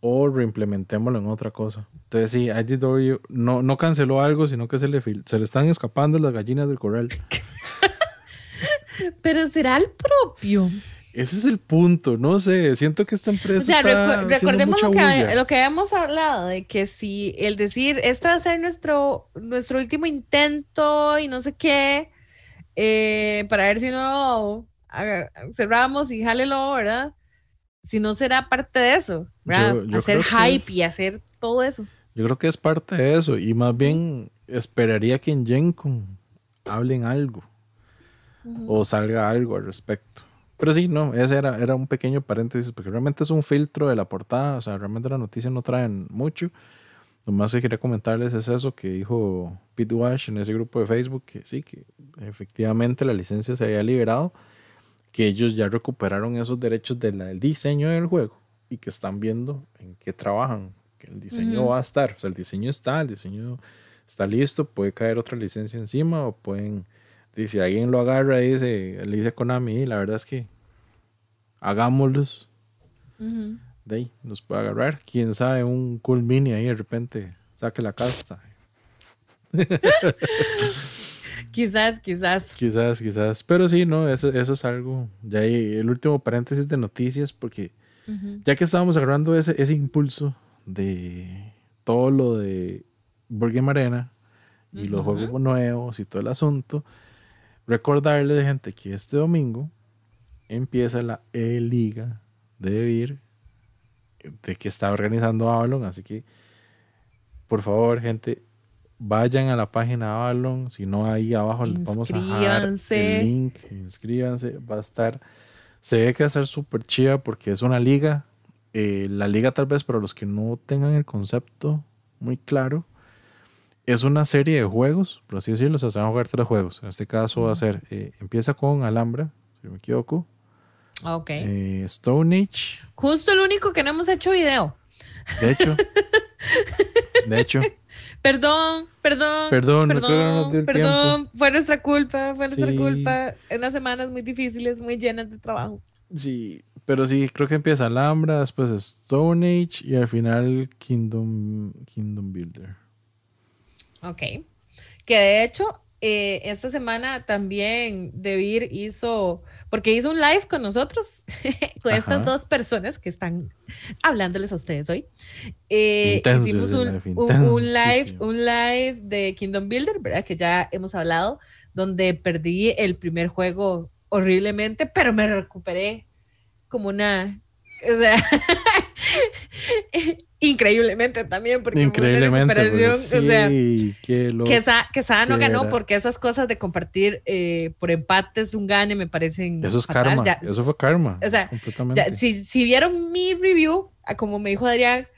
o reimplementémoslo en otra cosa. Entonces, sí, IDW no, no canceló algo, sino que se le, se le están escapando las gallinas del corral. pero será el propio. Ese es el punto, no sé, siento que esta empresa. O sea, recordemos lo que, lo que, habíamos hablado, de que si el decir, este va a ser nuestro, nuestro último intento y no sé qué, eh, para ver si no cerramos y jálelo, ¿verdad? Si no será parte de eso, ¿verdad? hacer hype y hacer todo eso. Yo creo que es parte de eso y más bien esperaría que en Gencon hablen algo o salga algo al respecto. Pero sí, no, ese era, era un pequeño paréntesis porque realmente es un filtro de la portada, o sea, realmente las noticias no traen mucho. Lo más que quería comentarles es eso que dijo Pete Wash en ese grupo de Facebook, que sí, que efectivamente la licencia se había liberado, que ellos ya recuperaron esos derechos del diseño del juego y que están viendo en qué trabajan, que el diseño va a estar, o sea, el diseño está, el diseño está listo, puede caer otra licencia encima o pueden, si alguien lo agarra y dice, le dice Konami, la verdad es que hagámoslos. De ahí nos puede agarrar. Quién sabe, un cool mini ahí de repente saque la casta. quizás, quizás. Quizás, quizás. Pero sí, no, eso, eso es algo. Ya ahí, el último paréntesis de noticias, porque ya que estábamos agarrando ese, ese impulso de todo lo de Board Arena y los juegos nuevos y todo el asunto, recordarle, gente, que este domingo empieza la E-Liga de Vir de que está organizando Avalon, así que por favor, gente, vayan a la página Avalon, si no ahí abajo les vamos a dejar el link, inscríbanse, va a estar, se ve que va a ser súper chida porque es una liga, eh, la liga tal vez para los que no tengan el concepto muy claro, es una serie de juegos, por así decirlo, se van a jugar tres juegos, en este caso va a ser, eh, empieza con Alhambra, si no me equivoco, Ok. Eh, Stone Age. Justo el único que no hemos hecho video. De hecho. de hecho. Perdón, perdón. Perdón, perdón, perdón. Fue nuestra culpa, fue nuestra culpa. En unas semanas muy difíciles, muy llenas de trabajo. Sí, pero sí, creo que empieza Alhambra, después Stone Age y al final Kingdom, Kingdom Builder. Ok. Que de hecho, eh, esta semana también Debir hizo, porque hizo un live con nosotros, con estas dos personas que están hablándoles a ustedes hoy. Eh, hicimos un, live, un, live, de Kingdom Builder, ¿verdad? Que ya hemos hablado, donde perdí el primer juego horriblemente, pero me recuperé como una, o sea, increíblemente también, porque increíblemente, pues, o sea, que, Sa, no ganó porque esas cosas de compartir eh, por empates un gane me parecen eso es karma, eso fue karma, o sea, si, si, vieron mi review, como me dijo Adrián,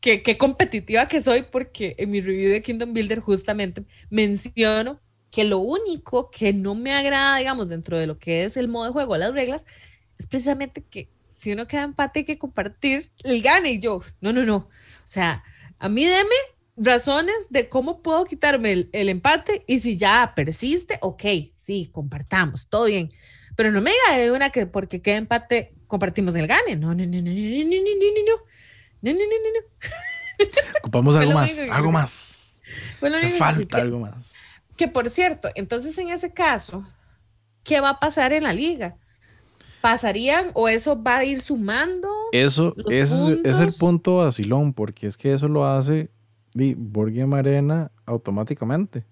que qué competitiva que soy, porque en mi review de Kingdom Builder justamente menciono que lo único que no me agrada, digamos, dentro de lo que es el modo de juego, las reglas, es precisamente que si uno queda empate hay que compartir el gane y yo, no, no, no. O sea, a mí deme razones de cómo puedo quitarme el, empate y si ya persiste, ok, sí, compartamos, todo bien. Pero no me diga de una que porque queda empate compartimos el gane. No, no, no, no, no, no, no, no, no, no, no, no. Ocupamos algo más, algo más. Bueno, falta algo más. Que por cierto, entonces en ese caso, ¿qué va a pasar en la liga? Pasarían o eso va a ir sumando. Eso es, es, el punto vacilón, porque es que eso lo hace Board Arena automáticamente.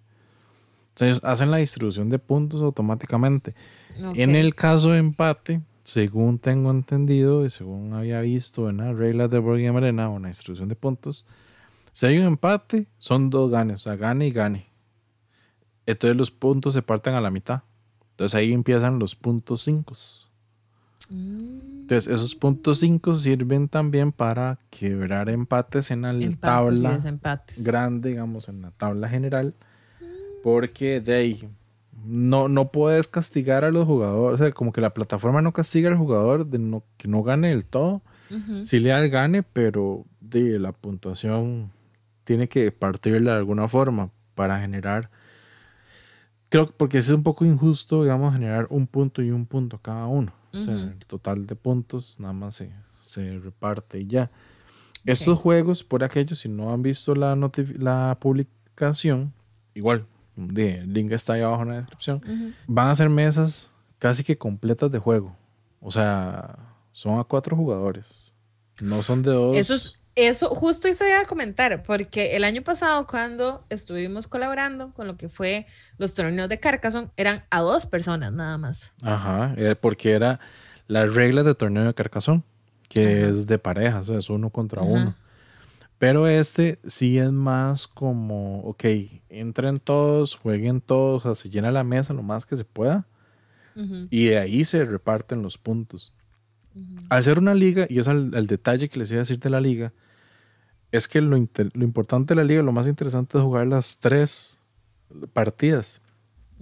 O hacen la distribución de puntos automáticamente. En el caso de empate, según tengo entendido y según había visto en las reglas de Board Game Arena o en la distribución de puntos, si hay un empate, son dos ganes, o sea, gane y gane. Entonces los puntos se parten a la mitad. Entonces ahí empiezan los puntos 5. Entonces, esos puntos 5 sirven también para quebrar empates en la tabla grande, digamos, en la tabla general, porque de ahí no, no puedes castigar a los jugadores, o sea, como que la plataforma no castiga al jugador de no, que no gane el todo, si le da el gane, pero de la puntuación tiene que partirla de alguna forma para generar creo que porque es un poco injusto, digamos, generar un punto y un punto cada uno. O sea, el total de puntos nada más se, se reparte y ya. Estos juegos, por aquellos, si no han visto la, la publicación, igual, el link está ahí abajo en la descripción, van a ser mesas casi que completas de juego. O sea, son a cuatro jugadores. No son de dos. Eso eso justo eso iba a comentar, porque el año pasado cuando estuvimos colaborando con lo que fue los torneos de Carcassonne, eran a dos personas nada más. Ajá, eh, porque era las reglas de torneo de Carcassonne, que es de parejas, es uno contra uno. Pero este sí es más como, ok, entren todos, jueguen todos, o sea, se llena la mesa lo más que se pueda. Y de ahí se reparten los puntos. Al ser una liga, y es el, el, detalle que les iba a decir de la liga, es que lo, importante de la liga, lo más interesante es jugar las tres partidas.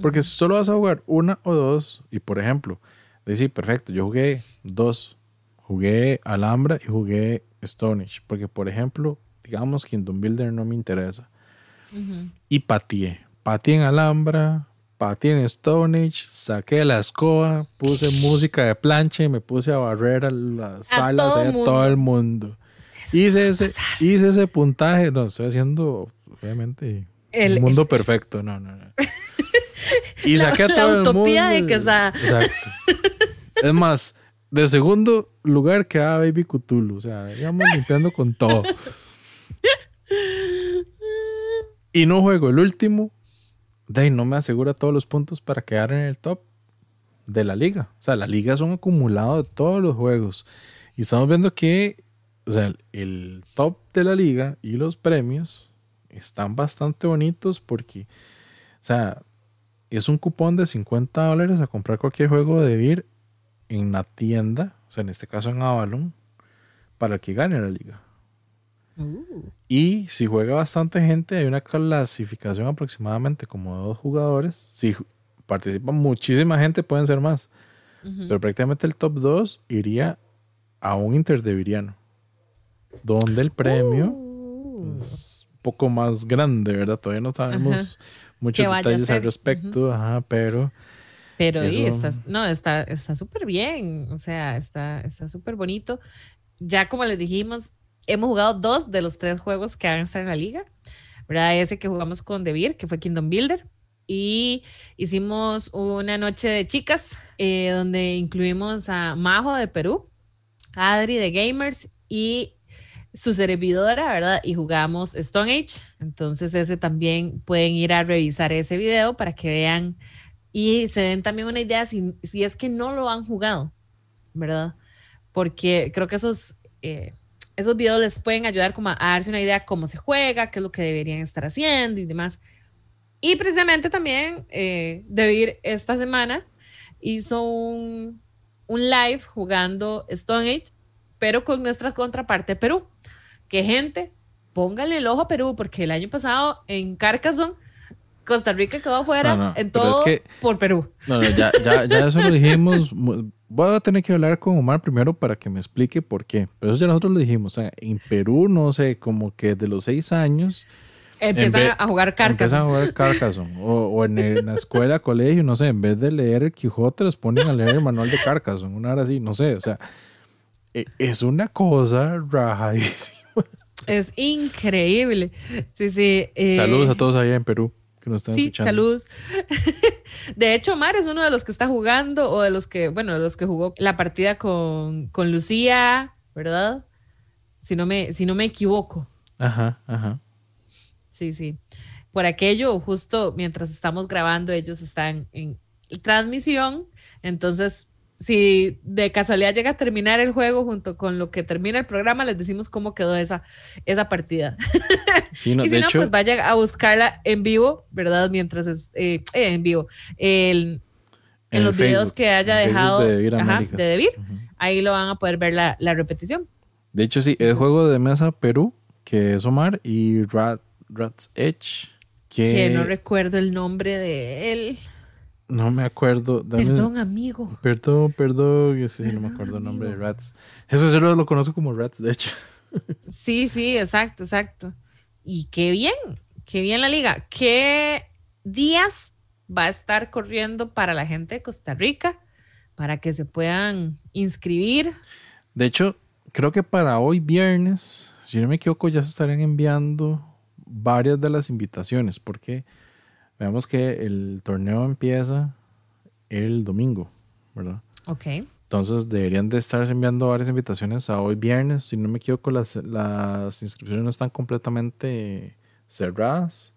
Porque si solo vas a jugar una o dos, y por ejemplo, decir, perfecto, yo jugué dos, jugué Alhambra y jugué Stone porque por ejemplo, digamos Kingdom Builder no me interesa. Y pateé, pateé en Alhambra, en Stone Age, saqué la escoba, puse música de plancha y me puse a barrer a las salas de todo el mundo. Hice ese, hice ese puntaje, no, estoy haciendo, obviamente, el mundo perfecto, no, no, no. Y saqué a todo el mundo. de que Exacto. Es más, de segundo lugar quedaba Baby Cthulhu, o sea, íbamos limpiando con todo. Y no juego el último, de no me asegura todos los puntos para quedar en el top de la liga. O sea, la liga es un acumulado de todos los juegos. Y estamos viendo que o sea, el top de la liga y los premios están bastante bonitos porque, o sea, es un cupón de 50 dólares a comprar cualquier juego de Vir en la tienda, o sea, en este caso en Avalon, para que gane la liga. Uh. Y si juega bastante gente, hay una clasificación aproximadamente como de dos jugadores. Si participa muchísima gente, pueden ser más. Pero prácticamente el top 2 iría a un Inter de Viriano donde el premio uh. es un poco más grande, ¿verdad? Todavía no sabemos muchos detalles al respecto, ajá, pero... Pero está, no, está súper bien, o sea, está súper bonito. Ya como les dijimos, hemos jugado dos de los tres juegos que van a estar en la liga, ¿verdad? Ese que jugamos con Devir, que fue Kingdom Builder, y hicimos una noche de chicas, eh, donde incluimos a Majo de Perú, Adri de Gamers y su servidora, ¿verdad? Y jugamos Stone Age. Entonces ese también pueden ir a revisar ese video para que vean y se den también una idea si, si es que no lo han jugado, ¿verdad? Porque creo que esos, eh, esos videos les pueden ayudar como a, darse una idea cómo se juega, qué es lo que deberían estar haciendo y demás. Y precisamente también eh, Debir esta semana hizo un, un live jugando Stone Age, pero con nuestra contraparte Perú que gente, pónganle el ojo a Perú, porque el año pasado en Carcassonne, Costa Rica quedó afuera en todo por Perú. No, no, ya, ya, ya eso lo dijimos. Voy a tener que hablar con Omar primero para que me explique por qué. Pero eso ya nosotros lo dijimos. O sea, en Perú, no sé, como que de los seis años. Empiezan a jugar Carcassonne. Empiezan a jugar Carcassonne. O, o en, la escuela, colegio, no sé, en vez de leer el Quijote, les ponen a leer el manual de Carcassonne. Una hora así, no sé. O sea, e, es una cosa rajadísima. Es increíble. Sí, sí. Eh, saludos a todos allá en Perú que nos están sí, Saludos. De hecho, Omar es uno de los que está jugando o de los que, bueno, de los que jugó la partida con, con Lucía, ¿verdad? Si no, me, si no me equivoco. Ajá, ajá. Sí, sí. Por aquello, justo mientras estamos grabando, ellos están en transmisión. Entonces, si de casualidad llega a terminar el juego junto con lo que termina el programa, les decimos cómo quedó esa, esa partida. y si no, pues vayan a buscarla en vivo, ¿verdad? Mientras es eh, eh, en vivo. en, los videos que haya dejado de Debir, ahí lo van a poder ver la, repetición. De hecho, sí, el juego de mesa Perú, que es Omar, y Rat, Rat's Edge. Que, que no recuerdo el nombre de él. No me acuerdo. perdón, amigo. Perdón, perdón. Ese sí no me acuerdo el nombre de Rats. Eso yo lo conozco como Rats, de hecho. Sí, sí, exacto, exacto. Y qué bien, qué bien la liga. ¿Qué días va a estar corriendo para la gente de Costa Rica para que se puedan inscribir? De hecho, creo que para hoy viernes, si no me equivoco, ya se estarían enviando varias de las invitaciones, porque Veamos que el torneo empieza el domingo, ¿verdad? Ok. Entonces deberían de estarse enviando varias invitaciones a hoy viernes. Si no me equivoco, las, las inscripciones no están completamente cerradas.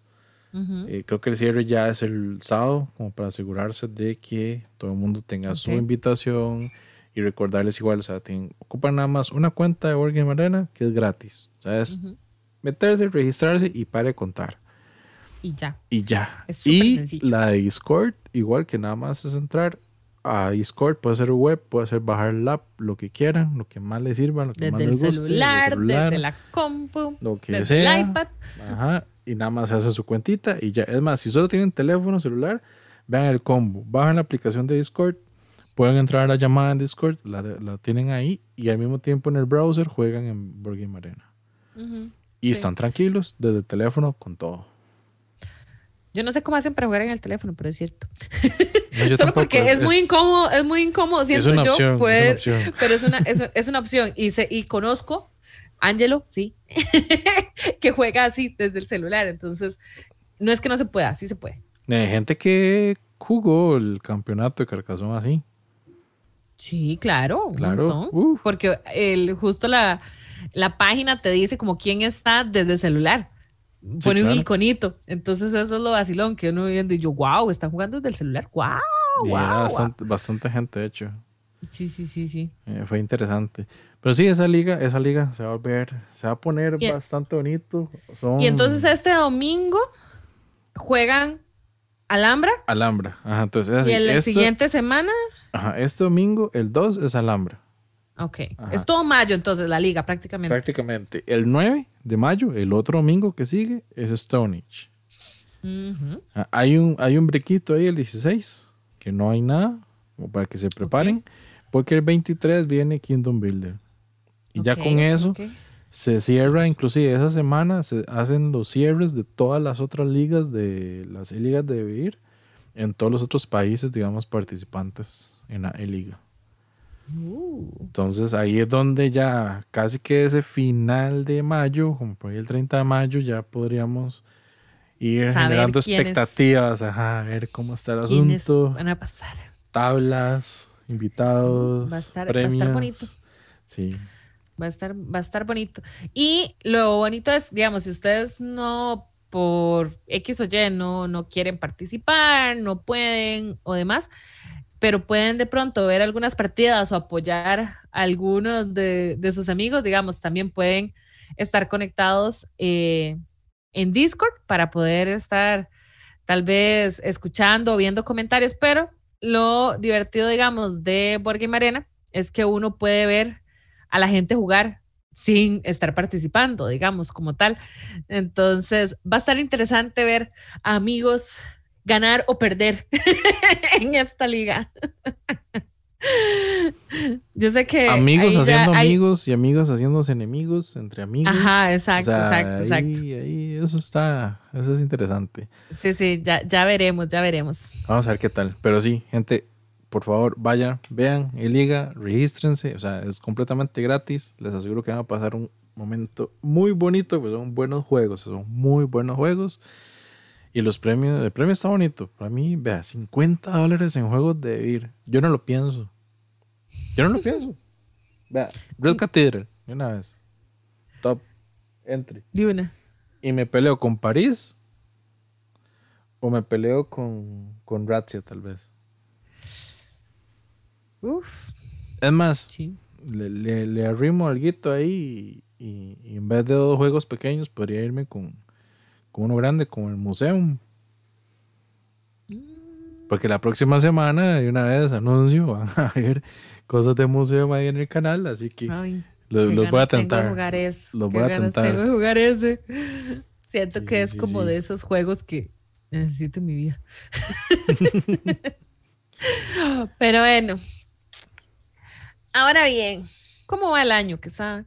Eh, creo que el cierre ya es el sábado, como para asegurarse de que todo el mundo tenga su invitación y recordarles igual, o sea, ocupan nada más una cuenta de Organ Arena que es gratis. O sea, es meterse, registrarse y pare de contar y ya. Y ya. y la de Discord, igual que nada más es entrar, a Discord, puede ser web, puede ser bajar la app, lo que quieran, lo que más les sirva, lo que desde más el les guste, celular, desde el celular, desde la compu, lo que desde sea. el iPad. Ajá, y nada más se hace su cuentita y ya. Es más, si solo tienen teléfono celular, vean el combo. Bajan la aplicación de Discord, pueden entrar a la llamada en Discord, la, la tienen ahí y al mismo tiempo en el browser juegan en Board Game Arena. Y Sí. están tranquilos desde el teléfono con todo. Yo no sé cómo hacen para jugar en el teléfono, pero es cierto. No, yo Solo porque es, muy incómodo, es muy incómodo, siento una yo, opción, es una pero es una, es, es una opción. Y, se, y conozco, Ángelo, sí, que juega así desde el celular. Entonces, no es que no se pueda, sí se puede. Hay gente que jugó el campeonato de Carcassonne así. Sí, claro. Claro. Porque el, justo la, la página te dice como quién está desde el celular. Pone un iconito. Entonces eso es lo vacilón que uno viendo y yo, wow, están jugando desde el celular. Wow, Y wow. era bastante, bastante gente, de hecho. Sí, sí, sí, sí. Eh, fue interesante. Pero sí, esa liga, esa liga se va a ver, se va a poner Y- bastante bonito. Son Y entonces este domingo juegan Alhambra Alhambra. Ajá, entonces es así. y el este, siguiente semana, ajá, este domingo, el 2 es Alhambra. Ok. Ajá. Es todo mayo entonces la liga prácticamente. Prácticamente. El 9 de mayo, el otro domingo que sigue, es Stonehenge. Ah, Hay un, hay un brequito ahí el 16, que no hay nada, como para que se preparen, porque el 23 viene Kingdom Builder. Y ya con eso se cierra, inclusive esa semana se hacen los cierres de todas las otras ligas, de las ligas de vivir, en todos los otros países, digamos, participantes en la E-Liga. Uh, Entonces ahí es donde ya casi que ese final de mayo, como por ahí el 30 de mayo, ya podríamos ir Saber generando expectativas, ajá, a ver cómo está el ¿Quiénes asunto, van a pasar? tablas, invitados, Va a estar- va a estar premios. bonito. Sí, Va a estar, va a estar bonito. Y lo bonito es, digamos, si ustedes no por X o Y no, no quieren participar, no pueden o demás, pero pueden de pronto ver algunas partidas o apoyar a algunos de, sus amigos, digamos, también pueden estar conectados eh, en Discord para poder estar tal vez escuchando o viendo comentarios, pero lo divertido, digamos, de Board Game Arena es que uno puede ver a la gente jugar sin estar participando, digamos, como tal. Entonces, va a estar interesante ver amigos ganar o perder en esta liga. Yo sé que... amigos ya haciendo hay- amigos y amigos haciéndose enemigos entre amigos. Ajá, O exacto, sea, exacto, ahí, exacto. ahí eso está, eso es interesante. Sí, sí, ya, ya veremos, ya veremos. Vamos a ver qué tal. Pero sí, gente, por favor, vayan, vean el liga, regístrense. O sea, es completamente gratis. Les aseguro que van a pasar un momento muy bonito, pues son buenos juegos, son muy buenos juegos. Y los premios, el premio está bonito. Para mí, vea, 50 dólares en juegos de vivir. Yo no lo pienso. Yo no lo pienso. Vea, Red Cathedral, de una vez. Top, entry. De una. Y me peleo con París. O me peleo con, con Razzia, tal vez. Uf, Es más, sí. le, le, le arrimo algo ahí y, y- y en vez de dos juegos pequeños podría irme con, con uno grande, como el Museum. Porque la próxima semana, de una vez anuncio, van a ver cosas de Museum ahí en el canal, así que Ay, los, voy a tentar. jugar eso, Los qué voy a tentar. tengo jugar ese. Siento Sí, que sí, es sí, como de esos juegos que necesito en mi vida. Pero bueno. Ahora bien, ¿cómo va el año? Que está.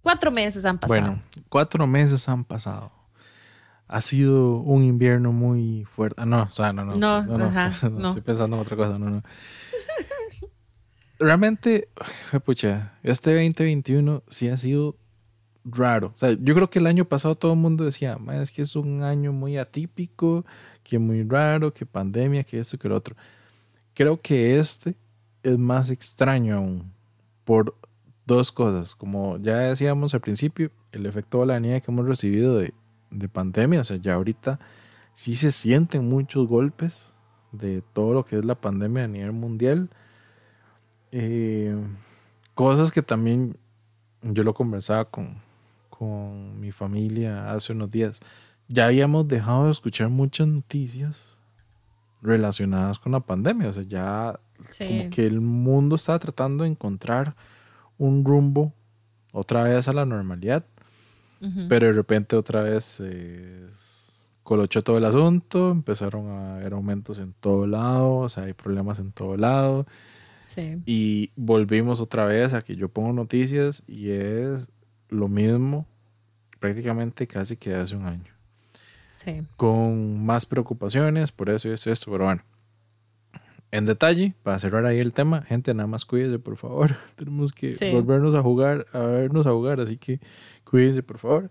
Cuatro meses han pasado. Bueno, cuatro meses han pasado. Ha sido un invierno muy fuerte. Ah, no, o sea, no, no. No, no, no, ajá, no. Estoy pensando en otra cosa, no, no. Realmente, pucha, este 2021 sí ha sido raro. O sea, yo creo que el año pasado todo el mundo decía, "Man, es que es un año muy atípico, que muy raro, que pandemia, que esto, que lo otro. Creo que este es más extraño aún por dos cosas. Como ya decíamos al principio, el efecto de la nieve que hemos recibido de, de pandemia, o sea, ya ahorita sí se sienten muchos golpes de todo lo que es la pandemia a nivel mundial. Eh, cosas que también yo lo conversaba con, con mi familia hace unos días. Ya habíamos dejado de escuchar muchas noticias relacionadas con la pandemia. O sea, ya como que el mundo está tratando de encontrar un rumbo otra vez a la normalidad, pero de repente otra vez eh, colochó todo el asunto, empezaron a haber aumentos en todo lado, o sea, hay problemas en todo lado. Y volvimos otra vez a que yo pongo noticias y es lo mismo prácticamente casi que hace un año. Sí. Con más preocupaciones, por eso y esto, esto, pero bueno. En detalle, para cerrar ahí el tema, gente, nada más cuídense, por favor. Tenemos que volvernos a jugar, a vernos a jugar, así que cuídense, por favor.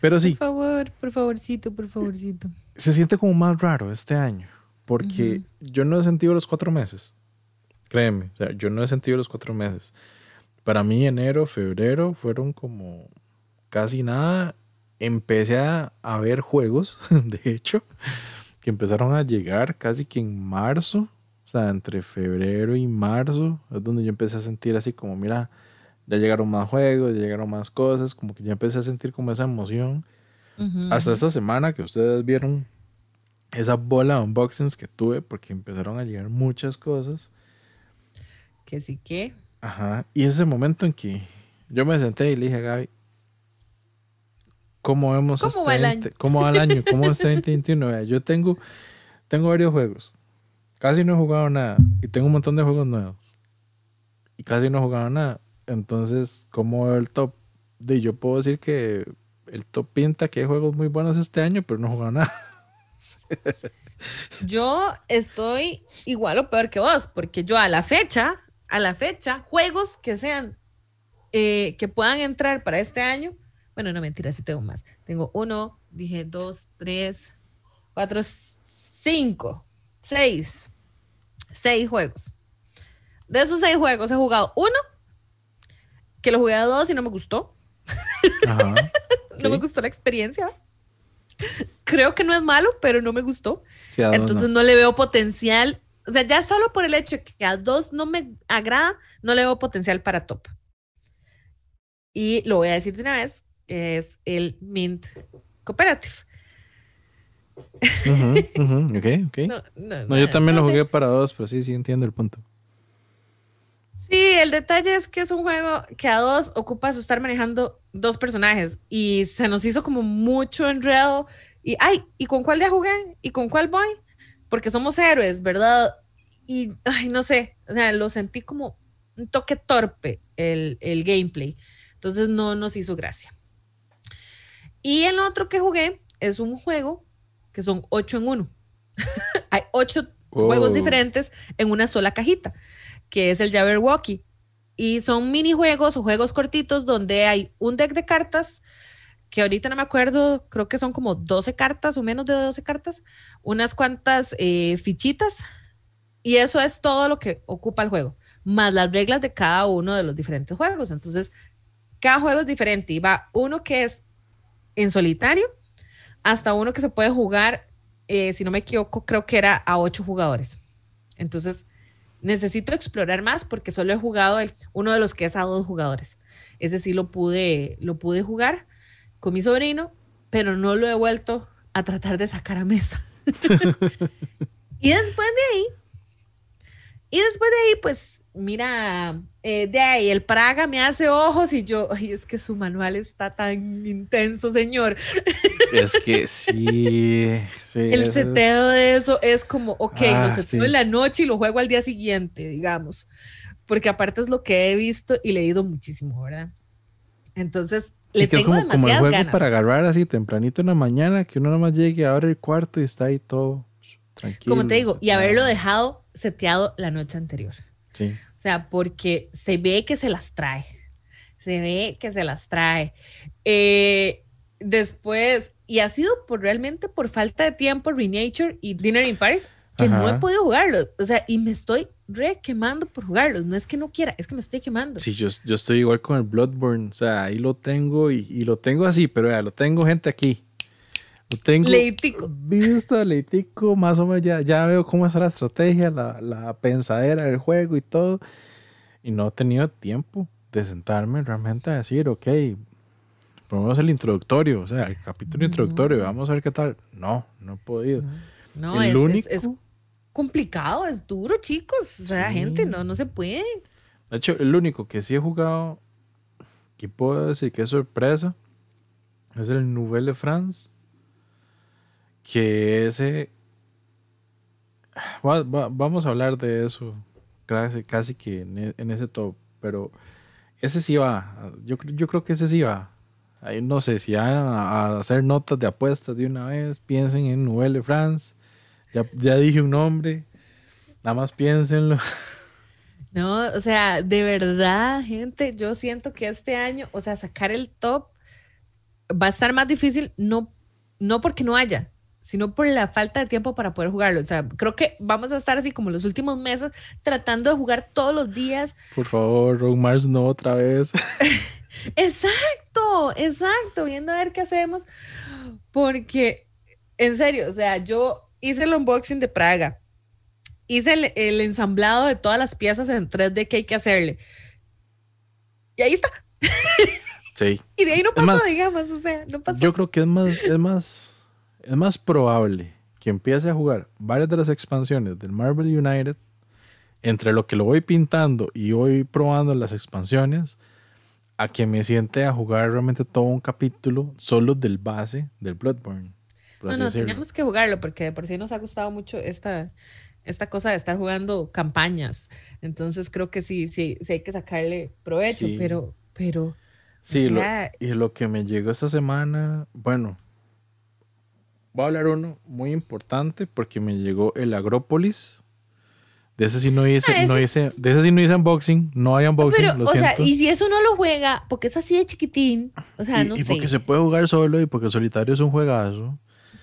Pero sí. Por favor, por favorcito, por favorcito. Se siente como más raro este año, porque yo no he sentido los cuatro meses. Créeme, o sea, yo no he sentido los cuatro meses. Para mí, enero, febrero fueron como casi nada. Empecé a, a ver juegos, de hecho, que empezaron a llegar casi que en marzo o sea, entre febrero y marzo es donde yo empecé a sentir así como, mira, ya llegaron más juegos, ya llegaron más cosas, como que ya empecé a sentir como esa emoción. Hasta esta semana que ustedes vieron esa bola de unboxings que tuve porque empezaron a llegar muchas cosas. Que sí que. Ajá. Y ese momento en que yo me senté y le dije a Gaby, ¿cómo vemos ¿Cómo este va el año? ¿Cómo va el año? ¿Cómo va este 2021? Yo tengo, tengo varios juegos. Casi no he jugado nada. Y tengo un montón de juegos nuevos. Y casi no he jugado nada. Entonces, ¿cómo el top? De, yo puedo decir que el top pinta que hay juegos muy buenos este año, pero no he jugado nada. yo estoy igual o peor que vos, porque yo a la fecha, a la fecha, juegos que sean, eh, que puedan entrar para este año, bueno, no mentira, sí tengo más. Tengo uno, dije dos, tres, cuatro, cinco seis, seis juegos. De esos seis juegos he jugado uno, que lo jugué a dos y no me gustó. no me gustó la experiencia. Creo que no es malo, pero no me gustó. Entonces no. le veo potencial. O sea, ya solo por el hecho de que a dos no me agrada, no le veo potencial para top. Y lo voy a decir de una vez, es el Mint Cooperative. No, yo también lo jugué para dos, pero sí, sí entiendo el punto. Sí, el detalle es que es un juego que a dos ocupas estar manejando dos personajes y se nos hizo como mucho enredo. Y, ay, ¿y con cuál ya jugué? ¿Y con cuál voy? Porque somos héroes, ¿verdad? Y, ay, no sé, o sea, lo sentí como un toque torpe el, el gameplay. Entonces no nos hizo gracia. Y el otro que jugué es un juego que son ocho en uno. Hay ocho juegos diferentes en una sola cajita, que es el Jabberwocky. Y son minijuegos o juegos cortitos donde hay un deck de cartas, que ahorita no me acuerdo, creo que son como 12 cartas o menos de 12 cartas, unas cuantas eh, fichitas, y eso es todo lo que ocupa el juego, más las reglas de cada uno de los diferentes juegos. Entonces, cada juego es diferente y va uno que es en solitario, hasta uno que se puede jugar, eh, si no me equivoco, creo que era a ocho jugadores. Entonces, necesito explorar más porque solo he jugado el, uno de los que es a dos jugadores. Ese sí lo pude, lo pude jugar con mi sobrino, pero no lo he vuelto a tratar de sacar a mesa. y después de ahí, y después de ahí, pues mira, eh, de ahí el Praga me hace ojos y yo, ay, es que su manual está tan intenso, señor. Es que sí, sí El seteo de eso es como, ok, lo ah, seteo en la noche y lo juego al día siguiente, digamos, porque aparte es lo que he visto y leído muchísimo, ¿verdad? Entonces, le tengo como, como el juego para agarrar así tempranito en la mañana, que uno nomás llegue, abre el cuarto y está ahí todo tranquilo. Como te digo, y haberlo dejado seteado la noche anterior. Sí. O sea, porque se ve que se las trae. Se ve que se las trae. Eh, después, y ha sido por realmente por falta de tiempo, Renature y Dinner in Paris, que no he podido jugarlos. O sea, y me estoy re quemando por jugarlos. No es que no quiera, es que me estoy quemando. Sí, yo, yo estoy igual con el Bloodborne. O sea, ahí lo tengo y, y lo tengo así, pero ya lo tengo gente aquí. Lo tengo leitico. visto, leitico, más o menos ya, ya veo cómo es la estrategia, la, la pensadera del juego y todo. Y no he tenido tiempo de sentarme realmente a decir, ok, ponemos el introductorio, o sea, el capítulo introductorio, vamos a ver qué tal. No, no he podido. No, el es, único. Es, complicado, es duro, chicos. O sea, gente, no, no se puede. De hecho, el único que sí he jugado, que puedo decir que es sorpresa, es el Nouvelle France. Que ese. vamos a hablar de eso casi, casi que e, en, ese top, pero ese sí va. Yo, yo creo que ese sí va. Ahí no sé si van a, hacer notas de apuestas de una vez, piensen en Nouvelle France. Ya, ya dije un nombre, nada más piénsenlo. No, o sea, de verdad, gente, yo siento que este año, o sea, sacar el top va a estar más difícil, no, no porque no haya, sino por la falta de tiempo para poder jugarlo. O sea, creo que vamos a estar así como los últimos meses tratando de jugar todos los días. Por favor, Rogue Mars no otra vez. exacto, exacto, viendo a ver qué hacemos, porque en serio, o sea, yo hice el unboxing de Praga hice el, ensamblado de todas las piezas en 3D que hay que hacerle. Y ahí está. Sí. y de ahí no pasó, digamos, o sea, no pasó. Yo creo que es más, es más, es más probable que empiece a jugar varias de las expansiones del Marvel United entre lo que lo voy pintando y voy probando las expansiones a que me siente a jugar realmente todo un capítulo solo del base del Bloodborne. No, no, tenemos que jugarlo porque de por sí nos ha gustado mucho esta, esta cosa de estar jugando campañas. Entonces creo que sí, sí, sí hay que sacarle provecho, pero, pero. Sí, y lo que me llegó esta semana, bueno, voy a hablar uno muy importante porque me llegó el Agrópolis. De ese sí no hice, ah, no hice, de ese sí no hice unboxing, no hay unboxing. Pero, o sea, y si eso no lo juega, porque es así de chiquitín, o sea, no sé. Y porque se puede jugar solo y porque el solitario es un juegazo.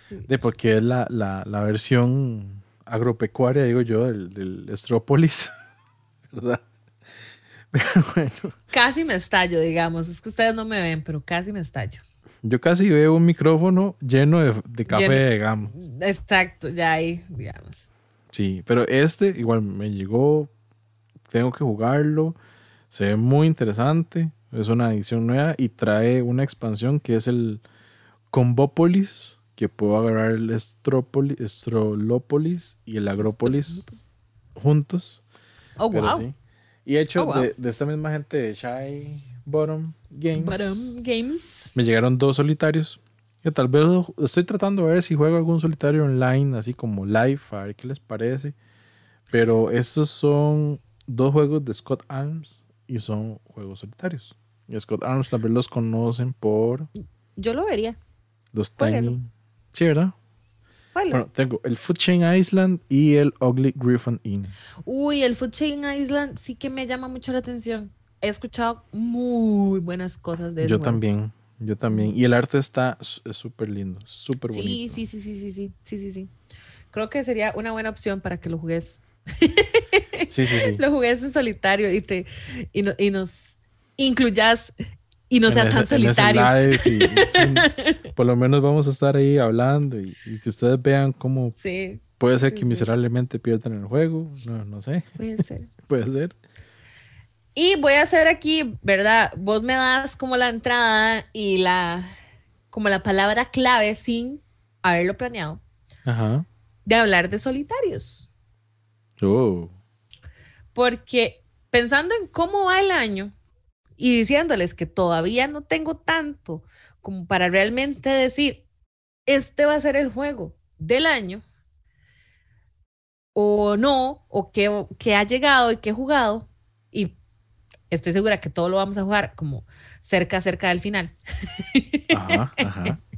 De porque es la, la, la versión agropecuaria, digo yo, del, del Estrópolis, ¿verdad? bueno. Casi me estallo, digamos. Es que ustedes no me ven, pero casi me estallo. Yo casi veo un micrófono lleno de, café, digamos. Exacto, ya ahí, digamos. Sí, pero este igual me llegó, tengo que jugarlo, se ve muy interesante, es una edición nueva y trae una expansión que es el Combópolis, que puedo agarrar el Estrópolis, Estrolópolis y el Agrópolis juntos. Oh, wow. Y hecho oh, de, esta misma gente de Shy Bottom Games. Bottom Games. Me llegaron dos solitarios. Que tal vez estoy tratando de ver si juego algún solitario online, así como live, a ver qué les parece. Pero estos son dos juegos de Scott Arms y son juegos solitarios. Y Scott Arms tal vez los conocen por. Yo lo vería. Los Tiny. Sí, ¿verdad? Bueno, tengo el Food Chain Island y el Ugly Griffin Inn. Uy, el Food Chain Island sí que me llama mucho la atención he escuchado muy buenas cosas de Yo también, yo también. Y el arte está súper lindo, súper sí, bonito. Sí, sí, sí, sí, sí, sí, sí, sí. Creo que sería una buena opción para que lo jugues. sí, sí, sí. Lo jugues en solitario y, te, y, no, y nos incluyas y no en sea ese, tan solitario. Y, y, por lo menos vamos a estar ahí hablando y, y que ustedes vean cómo sí, puede ser sí, que miserablemente pierdan el juego. No, no sé. Puede ser. puede ser. Y voy a hacer aquí, ¿verdad? Vos me das como la entrada y la como la palabra clave sin haberlo planeado. Ajá. De hablar de solitarios. Oh. Porque pensando en cómo va el año, y diciéndoles que todavía no tengo tanto como para realmente decir, este va a ser el juego del año, o no, o que, que ha llegado y que he jugado, estoy segura que todo lo vamos a jugar como cerca, cerca del final. Ajá, ajá.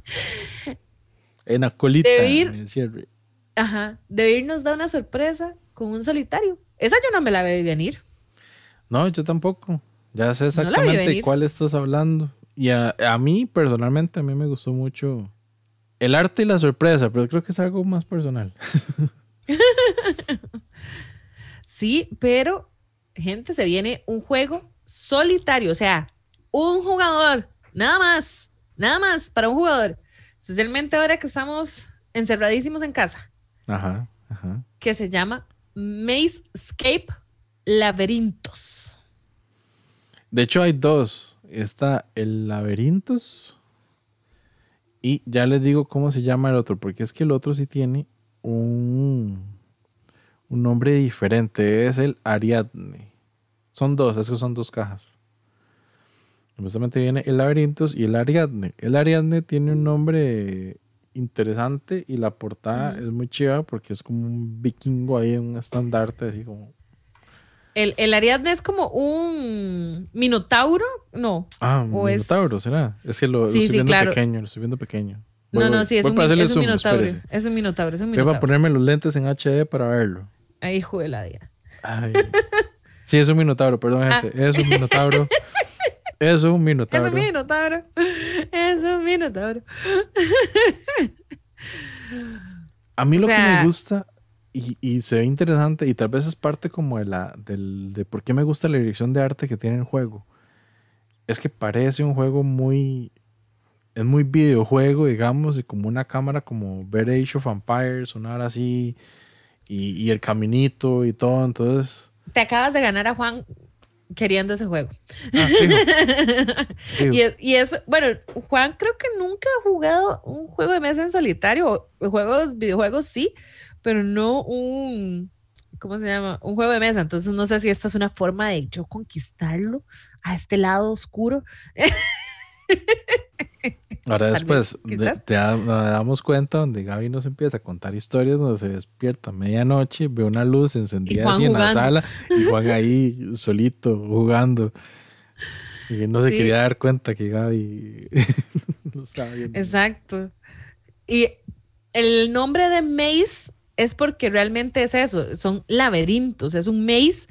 En la colita. De ajá, nos da una sorpresa con un solitario. Esa yo no me la veo venir. No, yo tampoco. Ya sé exactamente cuál estás hablando. Y a, mí, personalmente, a mí me gustó mucho el arte y la sorpresa, pero creo que es algo más personal. sí, pero, gente, se viene un juego solitario, o sea, un jugador, nada más, nada más para un jugador. Especialmente ahora que estamos encerradísimos en casa. Ajá, ajá. Que se llama Maze Escape Laberintos. De hecho, hay dos. Está el Laberintos. Y ya les digo cómo se llama el otro, porque es que el otro sí tiene un, un nombre diferente. Es el Ariadne. Son dos, es que son dos cajas. Supuestamente viene el Laberintos y el Ariadne. El Ariadne tiene un nombre interesante y la portada es muy chiva porque es como un vikingo ahí, un estandarte así como el, el, Ariadne es como un minotauro, no. Ah, un minotauro, ¿será? Es que lo, estoy viendo pequeño, lo estoy viendo pequeño. no, no, sí, es un, es un, minotauro. Es un minotauro, es un minotauro. Voy a ponerme los lentes en HD para verlo. Hijo de la día. Sí, es un minotauro, perdón, ah. gente. Es un minotauro. es un minotauro. Es un minotauro. Es un minotauro. A mí lo que me gusta y, se ve interesante y tal vez es parte como de la del, de por qué me gusta la dirección de arte que tiene el juego. Es que parece un juego muy es muy videojuego, digamos, y como una cámara como ver Age of Empires, sonar así y, y, el caminito y todo, entonces te acabas de ganar a Juan queriendo ese juego. Ah, y, y eso, bueno, Juan creo que nunca ha jugado un juego de mesa en solitario, juegos, videojuegos sí, pero no un, ¿cómo se llama? Un juego de mesa. Entonces no sé si esta es una forma de yo conquistarlo a este lado oscuro. Ahora después te, damos cuenta donde Gaby nos empieza a contar historias donde se despierta a medianoche, ve una luz encendida así en la sala y Juan ahí solito jugando. Y no se quería dar cuenta que Gaby no estaba viendo. Exacto. Y el nombre de Maze es porque realmente es eso, son laberintos, es un maze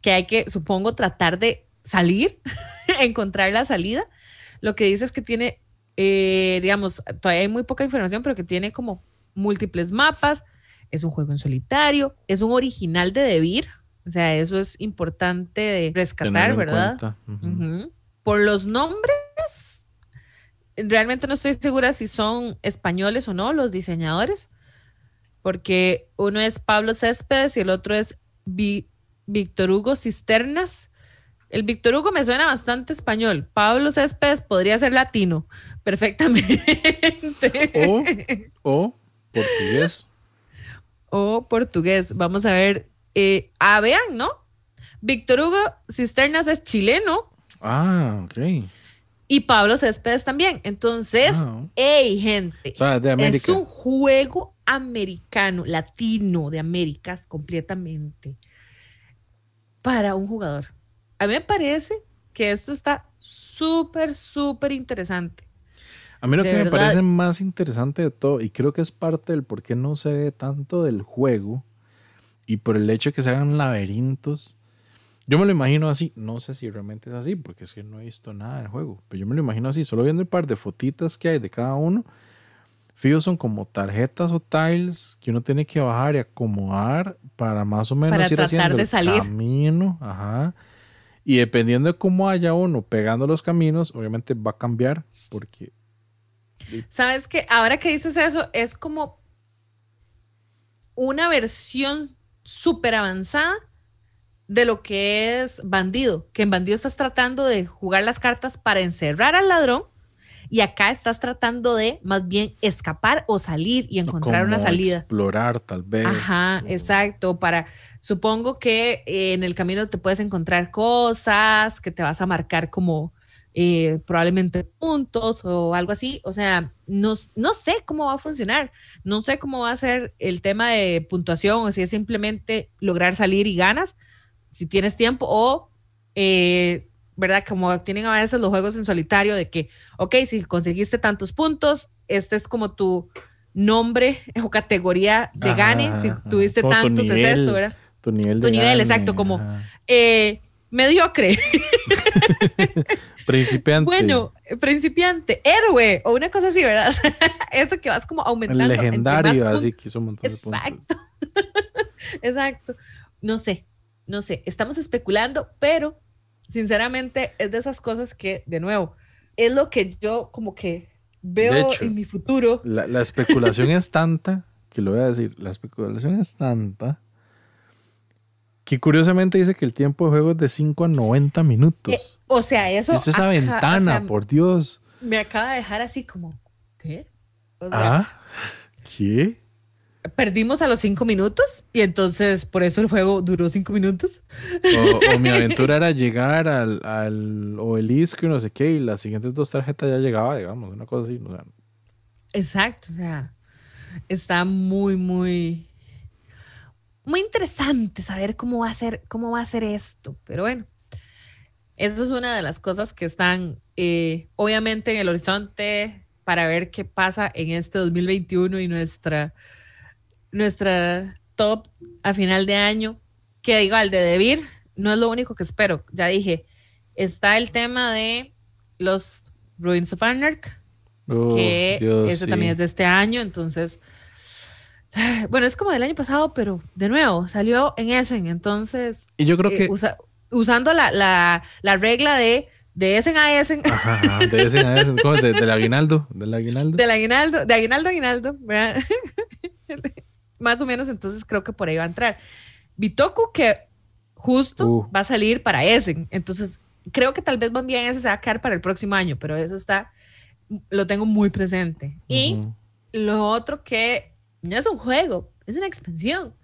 que hay que, supongo, tratar de salir, encontrar la salida. Lo que dice es que tiene, eh, digamos, todavía hay muy poca información, pero que tiene como múltiples mapas, es un juego en solitario, es un original de Debir, o sea, eso es importante de rescatar, ¿verdad? Por los nombres, realmente no estoy segura si son españoles o no los diseñadores, porque uno es Pablo Céspedes y el otro es Víctor Hugo Cisternas. El Víctor Hugo me suena bastante español. Pablo Céspedes podría ser latino, perfectamente. O, portugués. O portugués. Vamos a ver. Eh, ah, vean, ¿no? Víctor Hugo Cisternas es chileno. Ah, ok. Y Pablo Céspedes también. Entonces, ah. hey, gente. es un juego americano, latino de Américas completamente para un jugador. A mí me parece que esto está súper, súper interesante. A mí lo que me parece más interesante de todo, y creo que es parte del por qué no se ve tanto del juego, y por el hecho de que se hagan laberintos, yo me lo imagino así, no sé si realmente es así, porque es que no he visto nada del juego, pero yo me lo imagino así, solo viendo el par de fotitas que hay de cada uno, Fío son como tarjetas o tiles que uno tiene que bajar y acomodar para más o menos ir haciendo de el camino. Ajá. Y dependiendo de cómo haya uno pegando los caminos, obviamente va a cambiar porque... Sabes que ahora que dices eso, es como una versión súper avanzada de lo que es bandido, que en bandido estás tratando de jugar las cartas para encerrar al ladrón y acá estás tratando de más bien escapar o salir y encontrar una salida. Explorar tal vez. Ajá, exacto, para supongo que eh, en el camino te puedes encontrar cosas que te vas a marcar como eh, probablemente puntos o algo así. O sea, no, no sé cómo va a funcionar, no sé cómo va a ser el tema de puntuación o si es simplemente lograr salir y ganas, si tienes tiempo o... Eh, ¿verdad? Como tienen a veces los juegos en solitario de que, ok, si conseguiste tantos puntos, este es como tu nombre o categoría de gane, si tuviste tantos, es esto, ¿verdad? Tu nivel de Tu nivel, exacto, como eh, mediocre. principiante. Bueno, principiante, héroe o una cosa así, ¿verdad? Eso que vas como aumentando. Legendario, así que hizo un montón de puntos. Exacto. Exacto. No sé, no sé, estamos especulando, pero sinceramente es de esas cosas que, de nuevo, es lo que yo como que veo en mi futuro. La, especulación es tanta, que lo voy a decir, la especulación es tanta, que curiosamente dice que el tiempo de juego es de 5 a 90 minutos. Eh, o sea, eso... Es esa ventana, por Dios. Me acaba de dejar así como, ¿qué? ah, ¿qué? perdimos a los cinco minutos y entonces por eso el juego duró cinco minutos. O, mi aventura era llegar al, al obelisco y no sé qué, y las siguientes dos tarjetas ya llegaba, digamos, una cosa así. Exacto, o sea, está muy, muy, muy interesante saber cómo va a ser, cómo va a ser esto. Pero bueno, eso es una de las cosas que están eh, obviamente en el horizonte para ver qué pasa en este 2021 y nuestra nuestra top a final de año, que igual de Debir no es lo único que espero. Ya dije, está el tema de los Ruins of Anarch, oh, que ese también es de este año, entonces, bueno, es como del año pasado, pero de nuevo, salió en Essen, entonces... Y yo creo eh, que... usando la, la, la, regla de de Essen a Essen. de Essen a Essen, ¿cómo? De, del aguinaldo, del aguinaldo. Del aguinaldo, de aguinaldo a aguinaldo, ¿verdad? más o menos, entonces creo que por ahí va a entrar. Bitoku, que justo uh. va a salir para ese. Entonces, creo que tal vez bien ese se va a quedar para el próximo año, pero eso está, lo tengo muy presente. Y lo otro que no es un juego, es una expansión.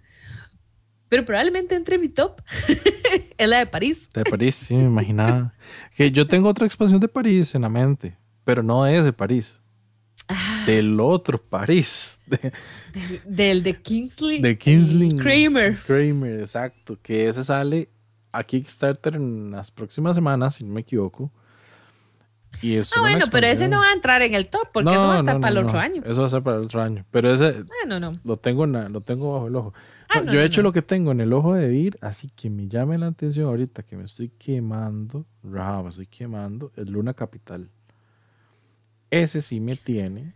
Pero probablemente entre mi top es la de París. De París, sí, me imaginaba. que yo tengo otra expansión de París en la mente, pero no es de París. Ah. Del otro París. del, de Kingsley. De Kingsley. Kramer. Kramer, exacto. Que ese sale a Kickstarter en las próximas semanas, si no me equivoco. Y ah, bueno, pero ese no va a entrar en el top porque eso va a estar para el otro año. Eso va a ser para el otro año. Pero ese ah, Lo, tengo lo tengo bajo el ojo. yo he hecho lo que tengo en el ojo de Vir, así que me llame la atención ahorita que me estoy quemando. me estoy quemando. Es Luna Capital. Ese sí me tiene.